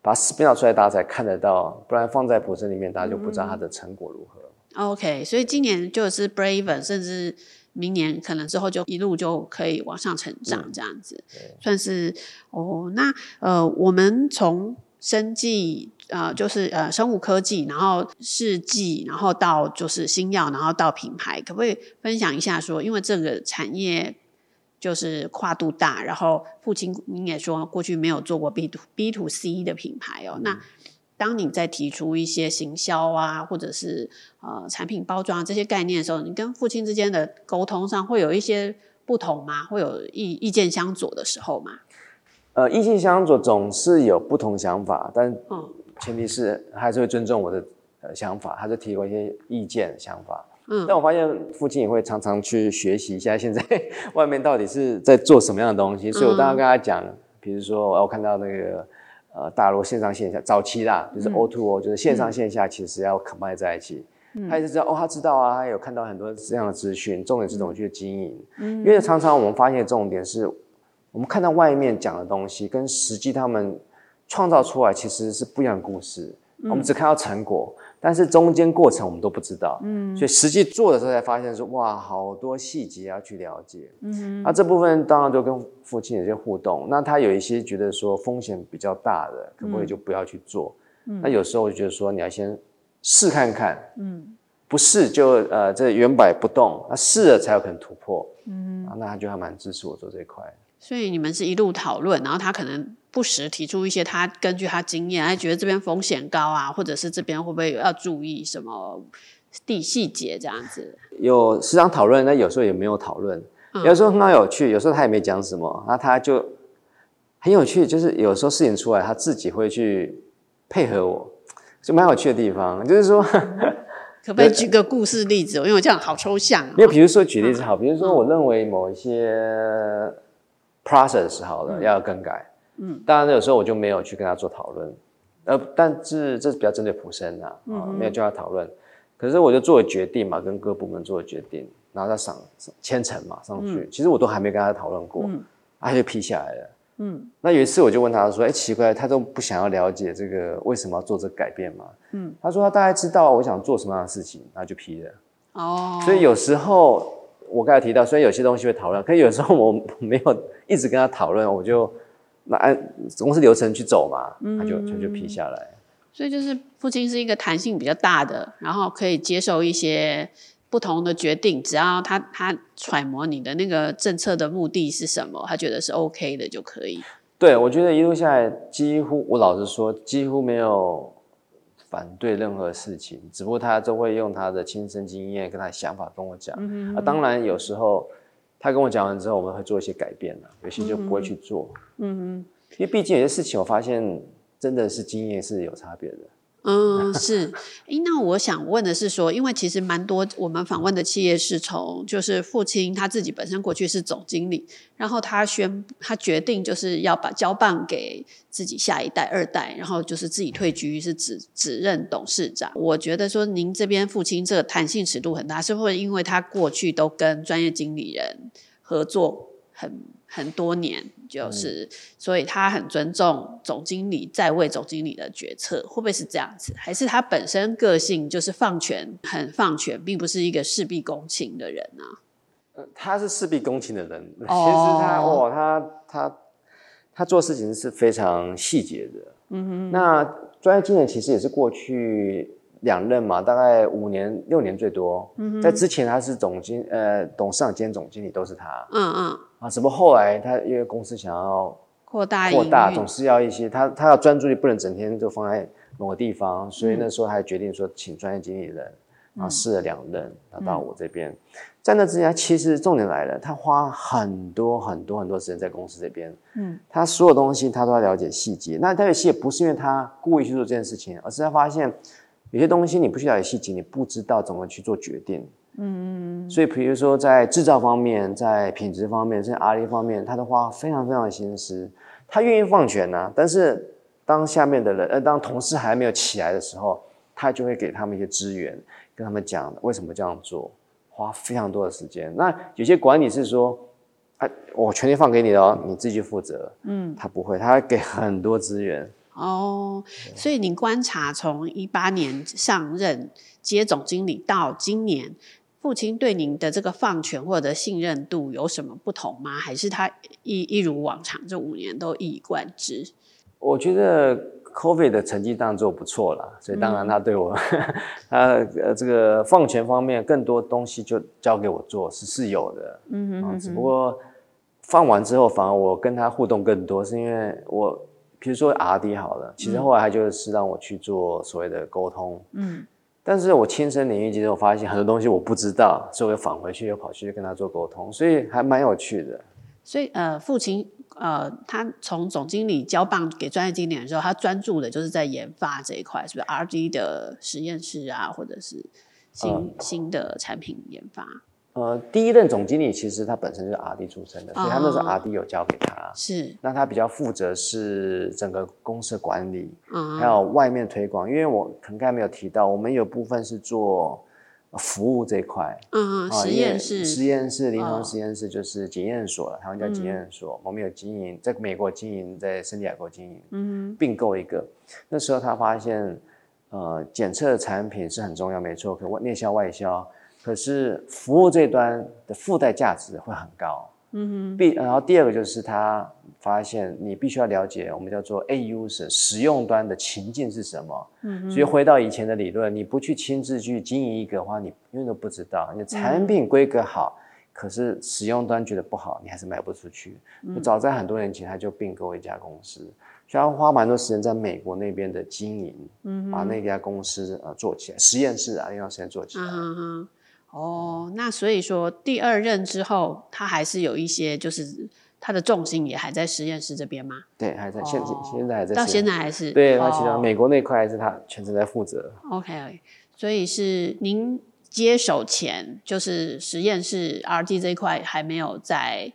S2: 把它 spin out 出来，大家才看得到，不然放在普生里面，大家就不知道它的成果如何。
S1: OK，所以今年就是 break even，甚至明年可能之后就一路就可以往上成长，这样子，算是哦。那呃，我们从生技呃，就是呃，生物科技，然后试剂，然后到就是新药，然后到品牌，可不可以分享一下说？因为这个产业就是跨度大，然后父亲您也说过去没有做过 B to B to C 的品牌哦。嗯、那当你在提出一些行销啊，或者是呃产品包装这些概念的时候，你跟父亲之间的沟通上会有一些不同吗？会有意意见相左的时候吗？
S2: 呃，意见相左总是有不同想法，但前提是还是会尊重我的呃想法，还是提供一些意见想法。嗯，但我发现父亲也会常常去学习一下现在外面到底是在做什么样的东西，所以我当时跟他讲，比如说我看到那个呃大陆线上线下早期啦，就是 O to O，就是线上线下其实要 combine 在一起，他也是知道哦，他知道啊，他有看到很多这样的资讯，重点是怎么去经营，嗯，因为常常我们发现重点是。我们看到外面讲的东西，跟实际他们创造出来其实是不一样的故事。嗯、我们只看到成果，但是中间过程我们都不知道。嗯，所以实际做的时候才发现说，哇，好多细节要去了解。嗯，那这部分当然就跟父亲有些互动。那他有一些觉得说风险比较大的，可不可以就不要去做？嗯，那有时候我就觉得说，你要先试看看。嗯，不试就呃这原摆不动，那试了才有可能突破。嗯，那他就还蛮支持我做这一块。
S1: 所以你们是一路讨论，然后他可能不时提出一些他根据他经验，他觉得这边风险高啊，或者是这边会不会要注意什么地细节这样子。
S2: 有时常讨论，那有时候也没有讨论。嗯、有时候很好有趣，有时候他也没讲什么，那他就很有趣，就是有时候事情出来，他自己会去配合我，就蛮有趣的地方。就是说，
S1: 可不可以 举个故事例子？因为我这样好抽象。
S2: 因为比如说举例子好，比如说我认为某一些。process 好了，要更改。嗯，当然有时候我就没有去跟他做讨论，呃，但是这是比较针对普生的啊，没有叫他讨论。可是我就做了决定嘛，跟各部门做了决定，然后他上千层嘛上去，嗯、其实我都还没跟他讨论过，嗯、他就批下来了。嗯，那有一次我就问他说：“哎，奇怪，他都不想要了解这个为什么要做这个改变嘛？”嗯，他说他大概知道我想做什么样的事情，然后就批了。哦，所以有时候。我刚才提到，虽然有些东西会讨论，可是有时候我没有 一直跟他讨论，我就那按公司流程去走嘛，他就他就批下来。
S1: 所以就是父亲是一个弹性比较大的，然后可以接受一些不同的决定，只要他他揣摩你的那个政策的目的是什么，他觉得是 OK 的就可以。
S2: 对，我觉得一路下来，几乎我老实说，几乎没有。反对任何事情，只不过他都会用他的亲身经验跟他的想法跟我讲。嗯、哼啊，当然有时候他跟我讲完之后，我们会做一些改变，有些就不会去做。嗯，因为毕竟有些事情，我发现真的是经验是有差别的。
S1: 嗯，是。诶，那我想问的是说，因为其实蛮多我们访问的企业是从，就是父亲他自己本身过去是总经理，然后他宣他决定就是要把交棒给自己下一代二代，然后就是自己退居是只只任董事长。我觉得说您这边父亲这个弹性尺度很大，是不是因为他过去都跟专业经理人合作很很多年？就是，所以他很尊重总经理在位总经理的决策，会不会是这样子？还是他本身个性就是放权，很放权，并不是一个事必躬亲的人呢？
S2: 呃，他是事必躬亲的人，其实他哦，他他他做事情是非常细节的。嗯哼，那专业经理其实也是过去两任嘛，大概五年六年最多。嗯哼，在之前他是总经呃董事长兼总经理都是他。嗯嗯。啊，只不过后来他因为公司想要
S1: 扩大
S2: 扩大，总是要一些他他要专注力不能整天就放在某个地方，所以那时候他决定说请专业经理人，嗯、然后试了两任，他到我这边。嗯、在那之前，其实重点来了，他花很多很多很多时间在公司这边，嗯，他所有东西他都要了解细节。那了解细节不是因为他故意去做这件事情，而是他发现有些东西你不去了解细节，你不知道怎么去做决定。嗯，所以比如说在制造方面，在品质方面，在 R&D 方面，他都花非常非常的心思。他愿意放权呢、啊，但是当下面的人，呃，当同事还没有起来的时候，他就会给他们一些资源，跟他们讲为什么这样做，花非常多的时间。那有些管理是说，哎，我权力放给你了哦，你自己负责。嗯，他不会，他会给很多资源。
S1: 哦，所以你观察从一八年上任接总经理到今年。父亲对您的这个放权或者信任度有什么不同吗？还是他一一如往常，这五年都一以贯之？
S2: 我觉得 COVID 的成绩当然做不错了，所以当然他对我，嗯、他呃这个放权方面更多东西就交给我做是是有的，嗯哼，哼，哼，只不过放完之后反而我跟他互动更多，是因为我比如说 RD 好了，其实后来他就是让我去做所谓的沟通，嗯。但是我亲身领域，其实我发现很多东西我不知道，所以我又返回去，又跑去跟他做沟通，所以还蛮有趣的。
S1: 所以呃，父亲呃，他从总经理交棒给专业经理的时候，他专注的就是在研发这一块，是不是 R&D 的实验室啊，或者是新、嗯、新的产品研发？
S2: 呃，第一任总经理其实他本身就是 R&D 出身的，所以他那时候 R&D 有交给他，
S1: 是。
S2: 那他比较负责是整个公司的管理，嗯，还有外面推广。因为我可能刚才没有提到，我们有部分是做服务这一块，
S1: 嗯，实验室，
S2: 实验室，临床实验室就是检验所了，台湾叫检验所。我们有经营，在美国经营，在圣地亚哥经营，嗯，并购一个。那时候他发现，呃，检测的产品是很重要，没错，可内销外销。可是服务这一端的附带价值会很高，嗯哼。必然后第二个就是他发现你必须要了解我们叫做 A user 使用端的情境是什么，嗯哼。所以回到以前的理论，你不去亲自去经营一个的话，你永远都不知道。你的产品规格好，嗯、可是使用端觉得不好，你还是卖不出去。嗯、早在很多年前他就并购一家公司，需要花蛮多时间在美国那边的经营，嗯哼，把那家公司呃做起来，实验室啊，用时间做起来。嗯哼。
S1: 哦，那所以说第二任之后，他还是有一些，就是他的重心也还在实验室这边吗？
S2: 对，还在现现在还在。
S1: 到现在还是。
S2: 对，他其实美国那块还是他全程在负责。
S1: OK，所以是您接手前，就是实验室 R&D 这一块还没有在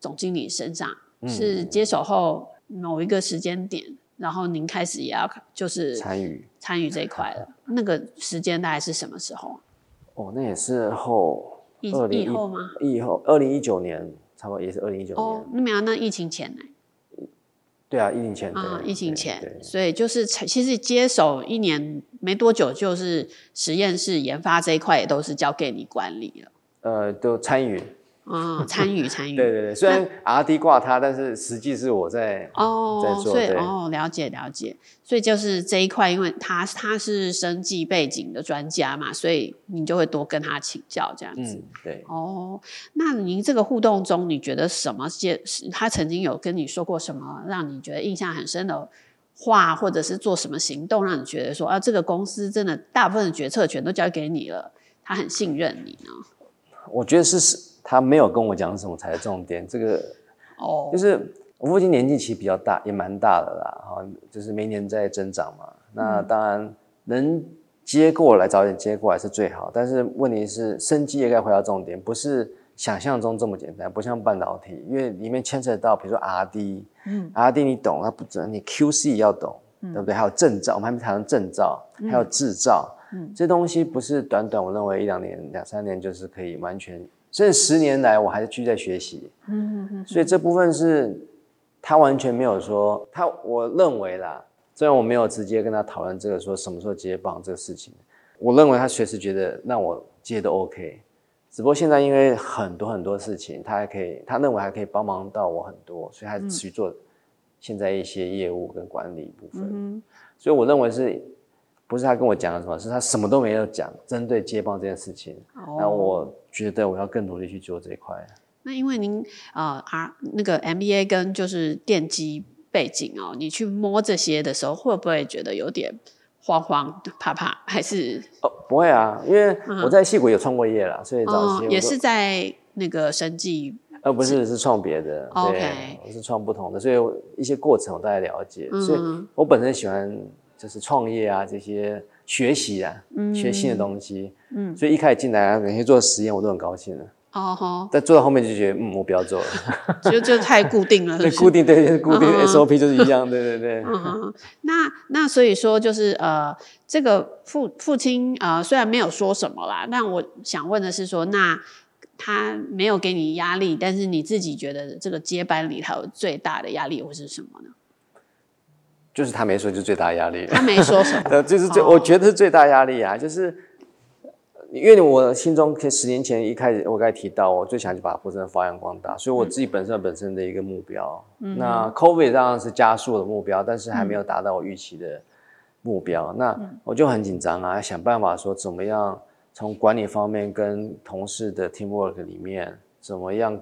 S1: 总经理身上，嗯、是接手后某一个时间点，然后您开始也要就是参与参与这一块了。那个时间大概是什么时候？
S2: 哦，那也是后
S1: 疫疫后吗？
S2: 疫后，二零一九年，差不多也是二零一九年。哦，
S1: 那没有，那疫情前呢？
S2: 对啊，疫情前
S1: 啊，疫情前，所以就是其实接手一年没多久，就是实验室研发这一块也都是交给你管理了。
S2: 呃，都参与。
S1: 哦，参与参与，
S2: 对对对，虽然 R&D 挂他，但是实际是我在
S1: 哦
S2: 在做，
S1: 所以哦了解了解，所以就是这一块，因为他他是生计背景的专家嘛，所以你就会多跟他请教这样子。
S2: 嗯，对。
S1: 哦，那您这个互动中，你觉得什么件？他曾经有跟你说过什么让你觉得印象很深的话，或者是做什么行动让你觉得说啊，这个公司真的大部分的决策权都交给你了，他很信任你呢？
S2: 我觉得是是。他没有跟我讲什么才是重点。这个哦，就是我父亲年纪其实比较大，也蛮大的啦，哈，就是每年在增长嘛。那当然能接过来，早点接过来是最好。但是问题是，生机也该回到重点，不是想象中这么简单，不像半导体，因为里面牵扯到，比如说 R&D，嗯，R&D 你懂，它不准，你 QC 也要懂，嗯、对不对？还有证照，我们还没谈到证照，还有制造，嗯，这东西不是短短，我认为一两年、两三年就是可以完全，甚至十年来我还是继续在学习，嗯嗯嗯，所以这部分是他完全没有说，他我认为啦。虽然我没有直接跟他讨论这个说什么时候接棒这个事情，我认为他随时觉得让我接都 OK，只不过现在因为很多很多事情，他还可以，他认为还可以帮忙到我很多，所以他去做现在一些业务跟管理部分。嗯、所以我认为是不是他跟我讲了什么，是他什么都没有讲，针对接棒这件事情。哦、那我觉得我要更努力去做这一块。
S1: 那因为您呃啊那个 MBA 跟就是电机。背景哦，你去摸这些的时候，会不会觉得有点慌慌怕怕？还是
S2: 哦，不会啊，因为我在戏谷有创过业啦，所以早期、
S1: 哦、也是在那个生技，
S2: 呃，不是是创别的，OK，我是创不同的，所以一些过程我大概了解。嗯、所以我本身喜欢就是创业啊，这些学习啊，嗯、学新的东西，嗯，所以一开始进来啊，每天做实验，我都很高兴的。哦吼，但做到后面就觉得，嗯，我不要做了，
S1: 就就太固定了 是不是？
S2: 对，固定对，固定 SOP 就是一样，对对对。
S1: 嗯，那那所以说就是呃，这个父父亲呃虽然没有说什么啦，但我想问的是说，那他没有给你压力，但是你自己觉得这个接班里头最大的压力会是什么呢？
S2: 就是他没说，就最大压力。
S1: 他没说什么，
S2: 就是最，我觉得是最大压力啊，就是。因为我心中，十年前一开始，我刚才提到，我最想就把富森发扬光大，所以我自己本身本身的一个目标。嗯、那 COVID 当然是加速的目标，但是还没有达到我预期的目标。嗯、那我就很紧张啊，想办法说怎么样从管理方面跟同事的 teamwork 里面怎么样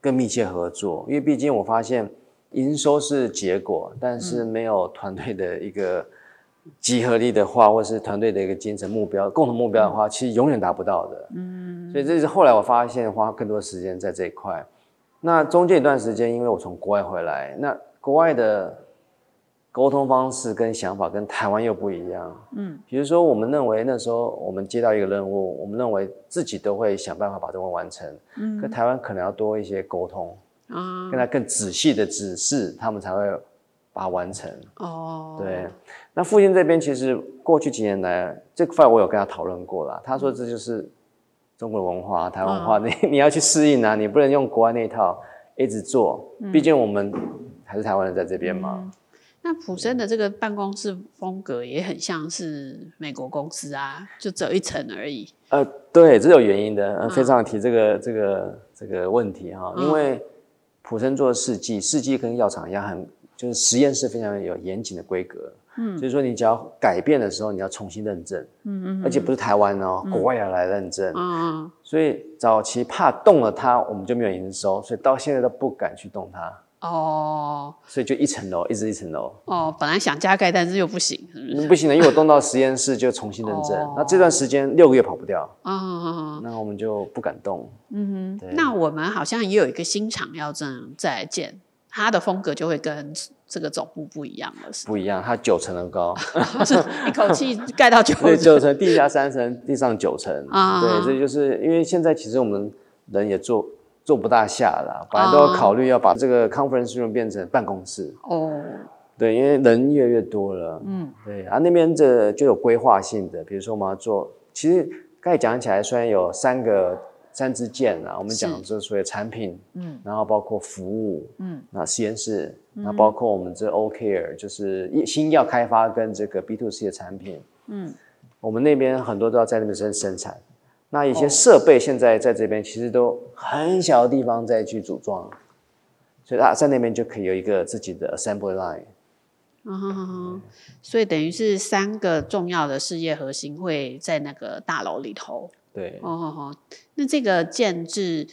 S2: 更密切合作，因为毕竟我发现营收是结果，但是没有团队的一个。集合力的话，或是团队的一个精神目标、共同目标的话，其实永远达不到的。嗯，所以这是后来我发现，花更多时间在这一块。那中间一段时间，因为我从国外回来，那国外的沟通方式跟想法跟台湾又不一样。嗯，比如说，我们认为那时候我们接到一个任务，我们认为自己都会想办法把这个完成。嗯，可台湾可能要多一些沟通，啊，跟他更仔细的指示，他们才会。把它完成哦，对。那父亲这边其实过去几年来，这块我有跟他讨论过了。他说这就是中国文化、台湾文化，你、哦、你要去适应啊，你不能用国外那一套一直做。毕竟我们还是台湾人在这边嘛。嗯、
S1: 那普森的这个办公室风格也很像是美国公司啊，就走一层而已。
S2: 呃，对，这有原因的。呃、非常提这个这个这个问题哈，因为普生做试剂，试剂跟药厂一样很。就是实验室非常有严谨的规格，嗯，所以说你只要改变的时候，你要重新认证，嗯嗯，而且不是台湾哦，嗯、国外要来认证，嗯，所以早期怕动了它，我们就没有营收，所以到现在都不敢去动它，哦，所以就一层楼一直一层楼，
S1: 哦，本来想加盖，但是又不行，是不是？
S2: 不行的，因为我动到实验室就重新认证，哦、那这段时间六个月跑不掉，啊、哦，那我们就不敢动，嗯哼，
S1: 那我们好像也有一个新厂要正在建。它的风格就会跟这个总部不一样了，是
S2: 不一样。它九层楼高，
S1: 一口气盖到九层。
S2: 对，九层，地下三层，地上九层。啊，对，这就是因为现在其实我们人也坐坐不大下了，本来都要考虑要把这个 conference room 变成办公室。哦，对，因为人越来越多了。嗯，对啊，那边这就有规划性的，比如说我们要做，其实刚才讲起来虽然有三个。三支箭啊，我们讲这所谓产品，嗯，然后包括服务，嗯，那实验室，那包括我们这 OKR，就是新药开发跟这个 B to C 的产品，嗯，我们那边很多都要在那边生生产，那一些设备现在在这边其实都很小的地方再去组装，所以它在那边就可以有一个自己的 assembly line。
S1: 嗯哼哼哼，所以等于是三个重要的事业核心会在那个大楼里头。
S2: 对，
S1: 哦哦哦，那这个建制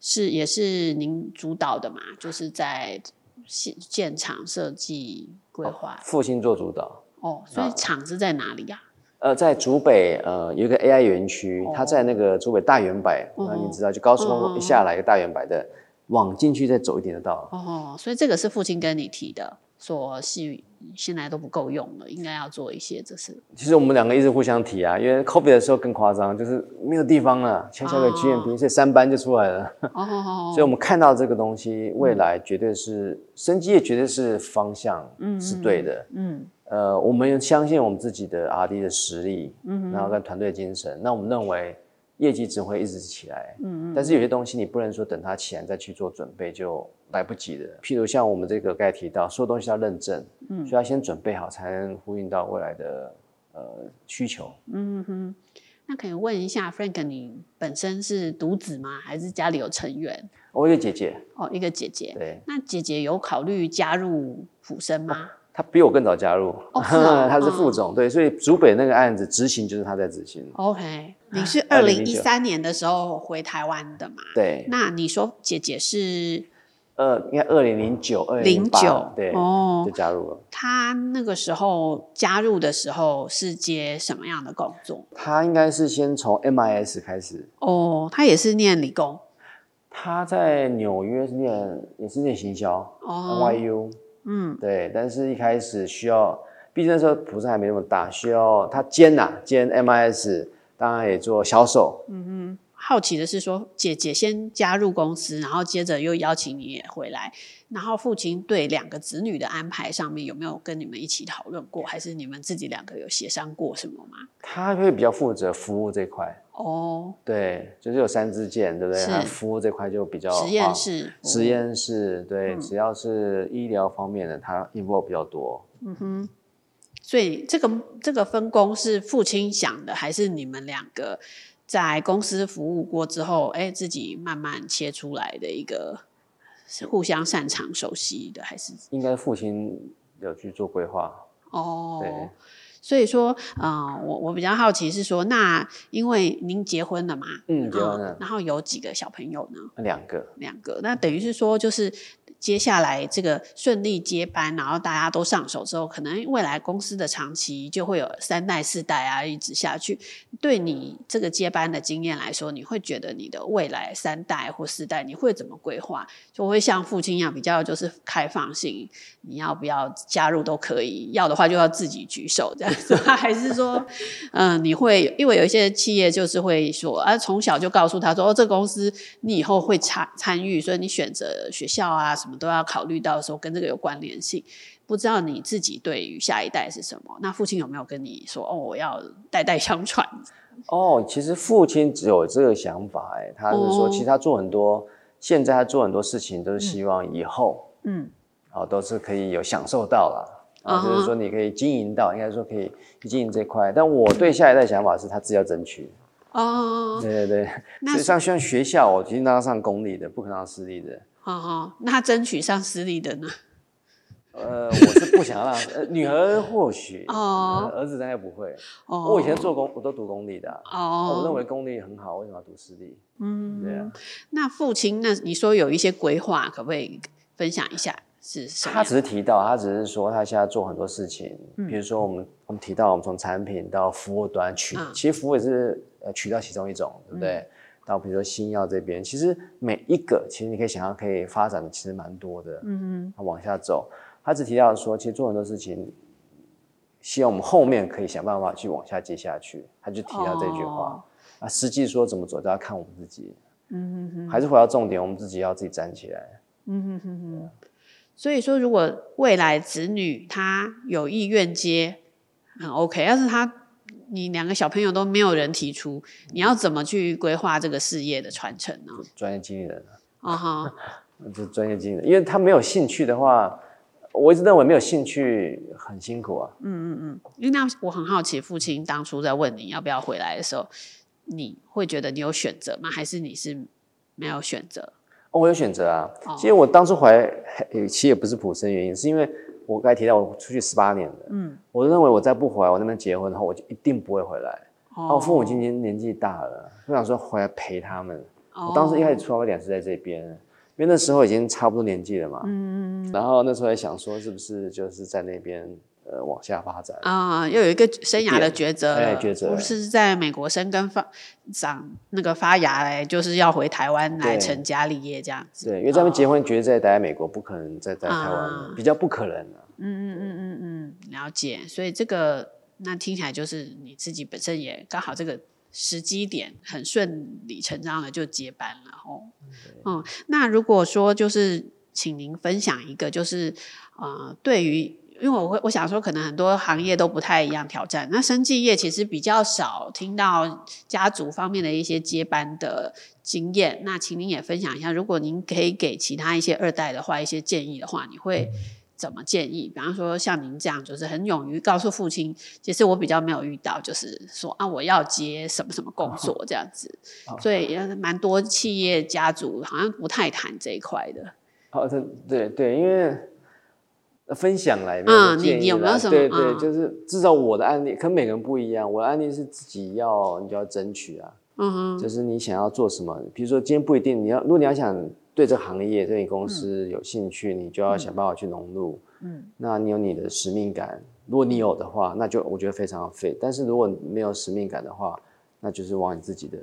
S1: 是也是您主导的嘛？就是在现建厂设计规划，
S2: 复兴做主导。
S1: 哦，所以厂是在哪里呀？
S2: 呃，在竹北呃有一个 AI 园区，它在那个竹北大圆柏，那你知道，就高速公路一下来一个大圆柏的，往进去再走一点就到了。
S1: 哦，所以这个是父亲跟你提的，说是现在都不够用了，应该要做一些，这是。
S2: 其实我们两个一直互相提啊，因为 COVID 的时候更夸张，就是没有地方了，签下个 GMP，所以三班就出来了。哦，所以我们看到这个东西，未来绝对是生机业，绝对是方向，嗯，是对的，嗯。呃，我们相信我们自己的 R&D 的实力，嗯，然后跟团队精神，那我们认为业绩只会一直起来，嗯嗯。但是有些东西你不能说等它起来再去做准备就来不及了。譬如像我们这个刚才提到，所有东西要认证，嗯，所以要先准备好，才能呼应到未来的呃需求。
S1: 嗯哼，那可以问一下 Frank，你本身是独子吗？还是家里有成员？
S2: 我一个姐姐。
S1: 哦，一个姐姐。
S2: 对。
S1: 那姐姐有考虑加入普生吗？啊
S2: 他比我更早加入，哦 是啊、他是副总，哦、对，所以竹北那个案子执行就是他在执行。
S1: OK，你是二零一三年的时候回台湾的嘛？
S2: 对。
S1: 那你说姐姐是？
S2: 呃，应该二零零九、二零零九，对，哦，就加入了。
S1: 他那个时候加入的时候是接什么样的工作？
S2: 他应该是先从 MIS 开始。
S1: 哦，他也是念理工。
S2: 他在纽约是念，也是念行销。哦，NYU。嗯，对，但是一开始需要，毕竟那时候普生还没那么大，需要他兼呐、啊，兼 MIS，当然也做销售。嗯哼，
S1: 好奇的是说，姐姐先加入公司，然后接着又邀请你也回来。然后父亲对两个子女的安排上面有没有跟你们一起讨论过，还是你们自己两个有协商过什么吗？
S2: 他会比较负责服务这块
S1: 哦，
S2: 对，就是有三支箭，对不对？他服务这块就比较
S1: 实验室，
S2: 实验室对，只要是医疗方面的，他 involve 比较多。
S1: 嗯哼，所以这个这个分工是父亲想的，还是你们两个在公司服务过之后，哎，自己慢慢切出来的一个？是互相擅长、熟悉的，还是
S2: 应该父亲有去做规划
S1: 哦？对，所以说，啊、呃，我我比较好奇是说，那因为您结婚了嘛，
S2: 嗯，结婚了，
S1: 然后有几个小朋友呢？
S2: 两个，
S1: 两个，那等于是说就是。接下来这个顺利接班，然后大家都上手之后，可能未来公司的长期就会有三代四代啊一直下去。对你这个接班的经验来说，你会觉得你的未来三代或四代你会怎么规划？就会像父亲一样比较就是开放性，你要不要加入都可以，要的话就要自己举手这样子，还是说，嗯，你会因为有一些企业就是会说啊，从小就告诉他说哦，这个公司你以后会参参与，所以你选择学校啊什么。我们都要考虑到说，跟这个有关联性。不知道你自己对于下一代是什么？那父亲有没有跟你说哦？我要代代相传。
S2: 哦，其实父亲只有这个想法，哎，他是说，其实他做很多，哦、现在他做很多事情都是希望以后，嗯，哦，都是可以有享受到了，啊、嗯，就是说你可以经营到，应该说可以经营这块。但我对下一代想法是他自己要争取。哦，对对对，那所以像像学校，我决定让他上公立的，不可能上私立的。
S1: 哦哦，那争取上私立的呢？
S2: 呃，我是不想让 呃女儿或许哦、呃，儿子应该不会。哦，我以前做公，我都读公立的。哦，我认为公立很好，为什么要读私立？嗯，对啊。
S1: 那父亲，那你说有一些规划，可不可以分享一下？是什么？
S2: 他只是提到，他只是说他现在做很多事情，嗯、比如说我们我们提到我们从产品到服务端取，嗯、其实服务也是呃取到其中一种，对不对？嗯到比如说新药这边，其实每一个其实你可以想象可以发展的其实蛮多的。嗯哼，往下走，他只提到说，其实做很多事情，希望我们后面可以想办法去往下接下去。他就提到这句话。哦、啊，实际说怎么走，都要看我们自己。嗯哼哼，还是回到重点，我们自己要自己站起来。嗯哼哼哼。
S1: 所以说，如果未来子女他有意愿接，很 OK，要是他。你两个小朋友都没有人提出，你要怎么去规划这个事业的传承呢？
S2: 专业经理人啊哈，就 专业经理人，因为他没有兴趣的话，我一直认为没有兴趣很辛苦啊。
S1: 嗯嗯嗯，因为那我很好奇，父亲当初在问你要不要回来的时候，你会觉得你有选择吗？还是你是没有选择？
S2: 哦，我有选择啊。哦、其实我当初回来，其实也不是普生原因，是因为。我刚才提到我出去十八年了，嗯，我认为我再不回来，我那边结婚的话，我就一定不会回来。哦，我父母今年年纪大了，我想说回来陪他们。哦，我当时一开始出发点是在这边，因为那时候已经差不多年纪了嘛，嗯，然后那时候还想说是不是就是在那边呃往下发展
S1: 啊、呃，又有一个生涯的抉择，
S2: 哎，抉择
S1: 不是在美国生根发长那个发芽嘞，就是要回台湾来成家立业这样子。
S2: 对，因为他们结婚决定在待在美国，不可能再在台湾、啊，比较不可能。
S1: 嗯嗯嗯嗯嗯，了解。所以这个那听起来就是你自己本身也刚好这个时机点很顺理成章的就接班了哦。嗯，那如果说就是请您分享一个，就是呃，对于。因为我会我想说，可能很多行业都不太一样挑战。那生技业其实比较少听到家族方面的一些接班的经验。那请您也分享一下，如果您可以给其他一些二代的话一些建议的话，你会怎么建议？比方说像您这样，就是很勇于告诉父亲，其实我比较没有遇到，就是说啊，我要接什么什么工作这样子。所以也蛮多企业家族好像不太谈这一块的。
S2: 好，这对对，因为。分享来的嗯，
S1: 你你有没有什么？
S2: 对对，嗯、就是至少我的案例，可每个人不一样。我的案例是自己要，你就要争取啊。嗯哼，就是你想要做什么，比如说今天不一定你要，如果你要想对这个行业、对你公司有兴趣，嗯、你就要想办法去融入。嗯，那你有你的使命感，如果你有的话，那就我觉得非常 fit。但是如果没有使命感的话，那就是往你自己的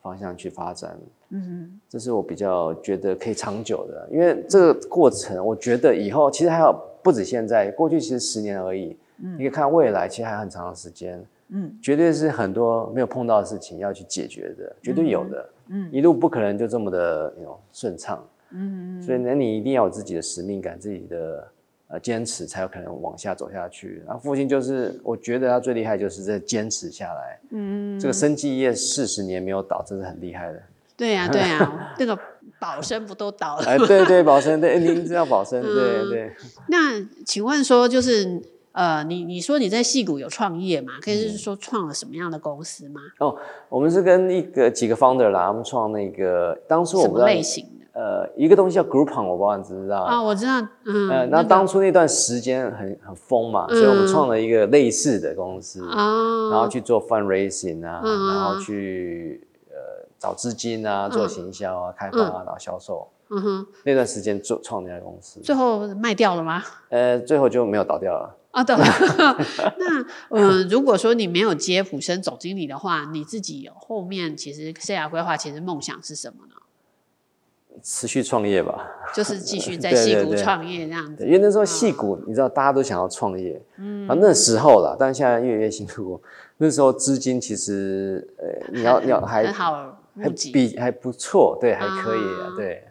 S2: 方向去发展。嗯，这是我比较觉得可以长久的，因为这个过程，我觉得以后其实还有不止现在，过去其实十年而已。嗯，你可以看未来，其实还有很长的时间。嗯，绝对是很多没有碰到的事情要去解决的，绝对有的。嗯，一路不可能就这么的有顺畅。嗯，所以那你一定要有自己的使命感，自己的呃坚持，才有可能往下走下去。然后父亲就是，我觉得他最厉害就是在坚持下来。嗯，这个生技业四十年没有倒，真是很厉害的。
S1: 对呀、啊，对呀、啊，那个保生不都倒了？
S2: 哎，对对，保生，对，您知道保生，对对。
S1: 那请问说，就是呃，你你说你在戏谷有创业嘛？可以是说创了什么样的公司吗？
S2: 哦，我们是跟一个几个 founder 啦，他们创那个当初我们什么
S1: 类型的？
S2: 呃，一个东西叫 Groupon，我不知道你知不知道
S1: 啊？我知道，嗯。
S2: 呃，那当初那段时间很很疯嘛、嗯，所以我们创了一个类似的公司啊、嗯，然后去做 fundraising 啊、嗯，然后去。找资金啊，做行销啊、嗯，开发啊，然后销售。嗯哼，那段时间做创那家公司，
S1: 最后卖掉了吗？
S2: 呃，最后就没有倒掉了。
S1: 啊，对。那嗯、呃，如果说你没有接普生总经理的话，你自己后面其实生涯规划，其实梦想是什么呢？
S2: 持续创业吧，
S1: 就是继续在戏谷创业这样子。
S2: 对对对，因为那时候戏谷、嗯，你知道，大家都想要创业。嗯。啊，那时候啦，但是现在越来越辛苦。那时候资金其实，呃，你要你要还
S1: 很好。
S2: 还比还不错，对，还可以啊，对。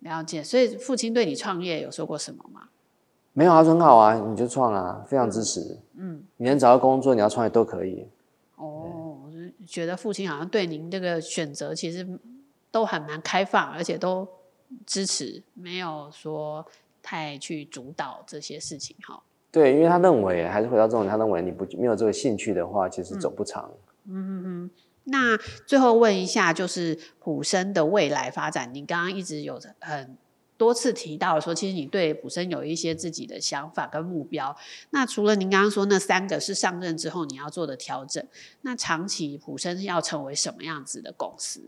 S1: 了解，所以父亲对你创业有说过什么吗？
S2: 没有啊，很好啊，你就创啊，非常支持。嗯，你能找到工作，你要创业都可以。
S1: 哦，我就觉得父亲好像对您这个选择其实都还蛮开放，而且都支持，没有说太去主导这些事情哈。
S2: 对，因为他认为，还是回到这种，他认为你不没有这个兴趣的话，其实走不长。嗯
S1: 嗯嗯。那最后问一下，就是普生的未来发展，你刚刚一直有很多次提到说，其实你对普生有一些自己的想法跟目标。那除了您刚刚说那三个是上任之后你要做的调整，那长期普生要成为什么样子的公司？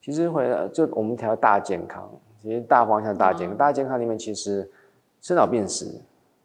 S2: 其实回来就我们调大健康，其实大方向大健康，嗯、大健康里面其实生老病死，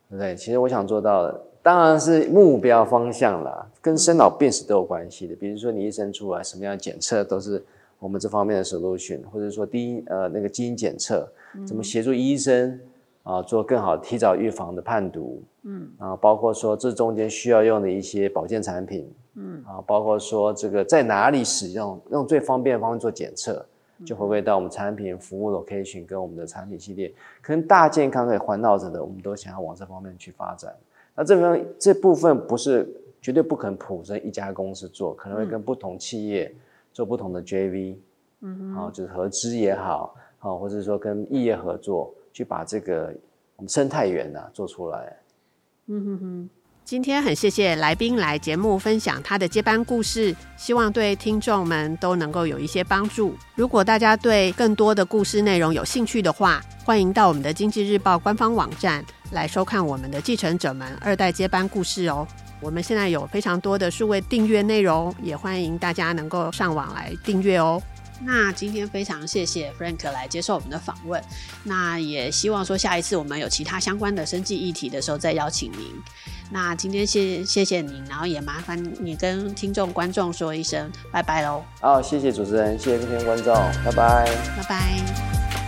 S2: 对不对？其实我想做到的。当然是目标方向啦，跟生老病死都有关系的。比如说你一生出来什么样的检测，都是我们这方面的 solution，或者说第一呃那个基因检测，怎么协助医生啊做更好提早预防的判读，嗯，啊包括说这中间需要用的一些保健产品，嗯，啊包括说这个在哪里使用，用最方便的方式做检测，就回归到我们产品服务 location 跟我们的产品系列，可能大健康可以环绕着的，我们都想要往这方面去发展。那这边这部分不是绝对不可能普生一家公司做，可能会跟不同企业做不同的 JV，嗯，好，就是合资也好，好，或者说跟异业合作，去把这个我们生态园呐做出来。
S1: 嗯哼哼。今天很谢谢来宾来节目分享他的接班故事，希望对听众们都能够有一些帮助。如果大家对更多的故事内容有兴趣的话，欢迎到我们的经济日报官方网站来收看我们的继承者们二代接班故事哦。我们现在有非常多的数位订阅内容，也欢迎大家能够上网来订阅哦。那今天非常谢谢 Frank 来接受我们的访问，那也希望说下一次我们有其他相关的生计议题的时候再邀请您。那今天谢谢谢您，然后也麻烦你跟听众观众说一声拜拜喽。
S2: 好，谢谢主持人，谢谢各位观众，拜拜，
S1: 拜拜。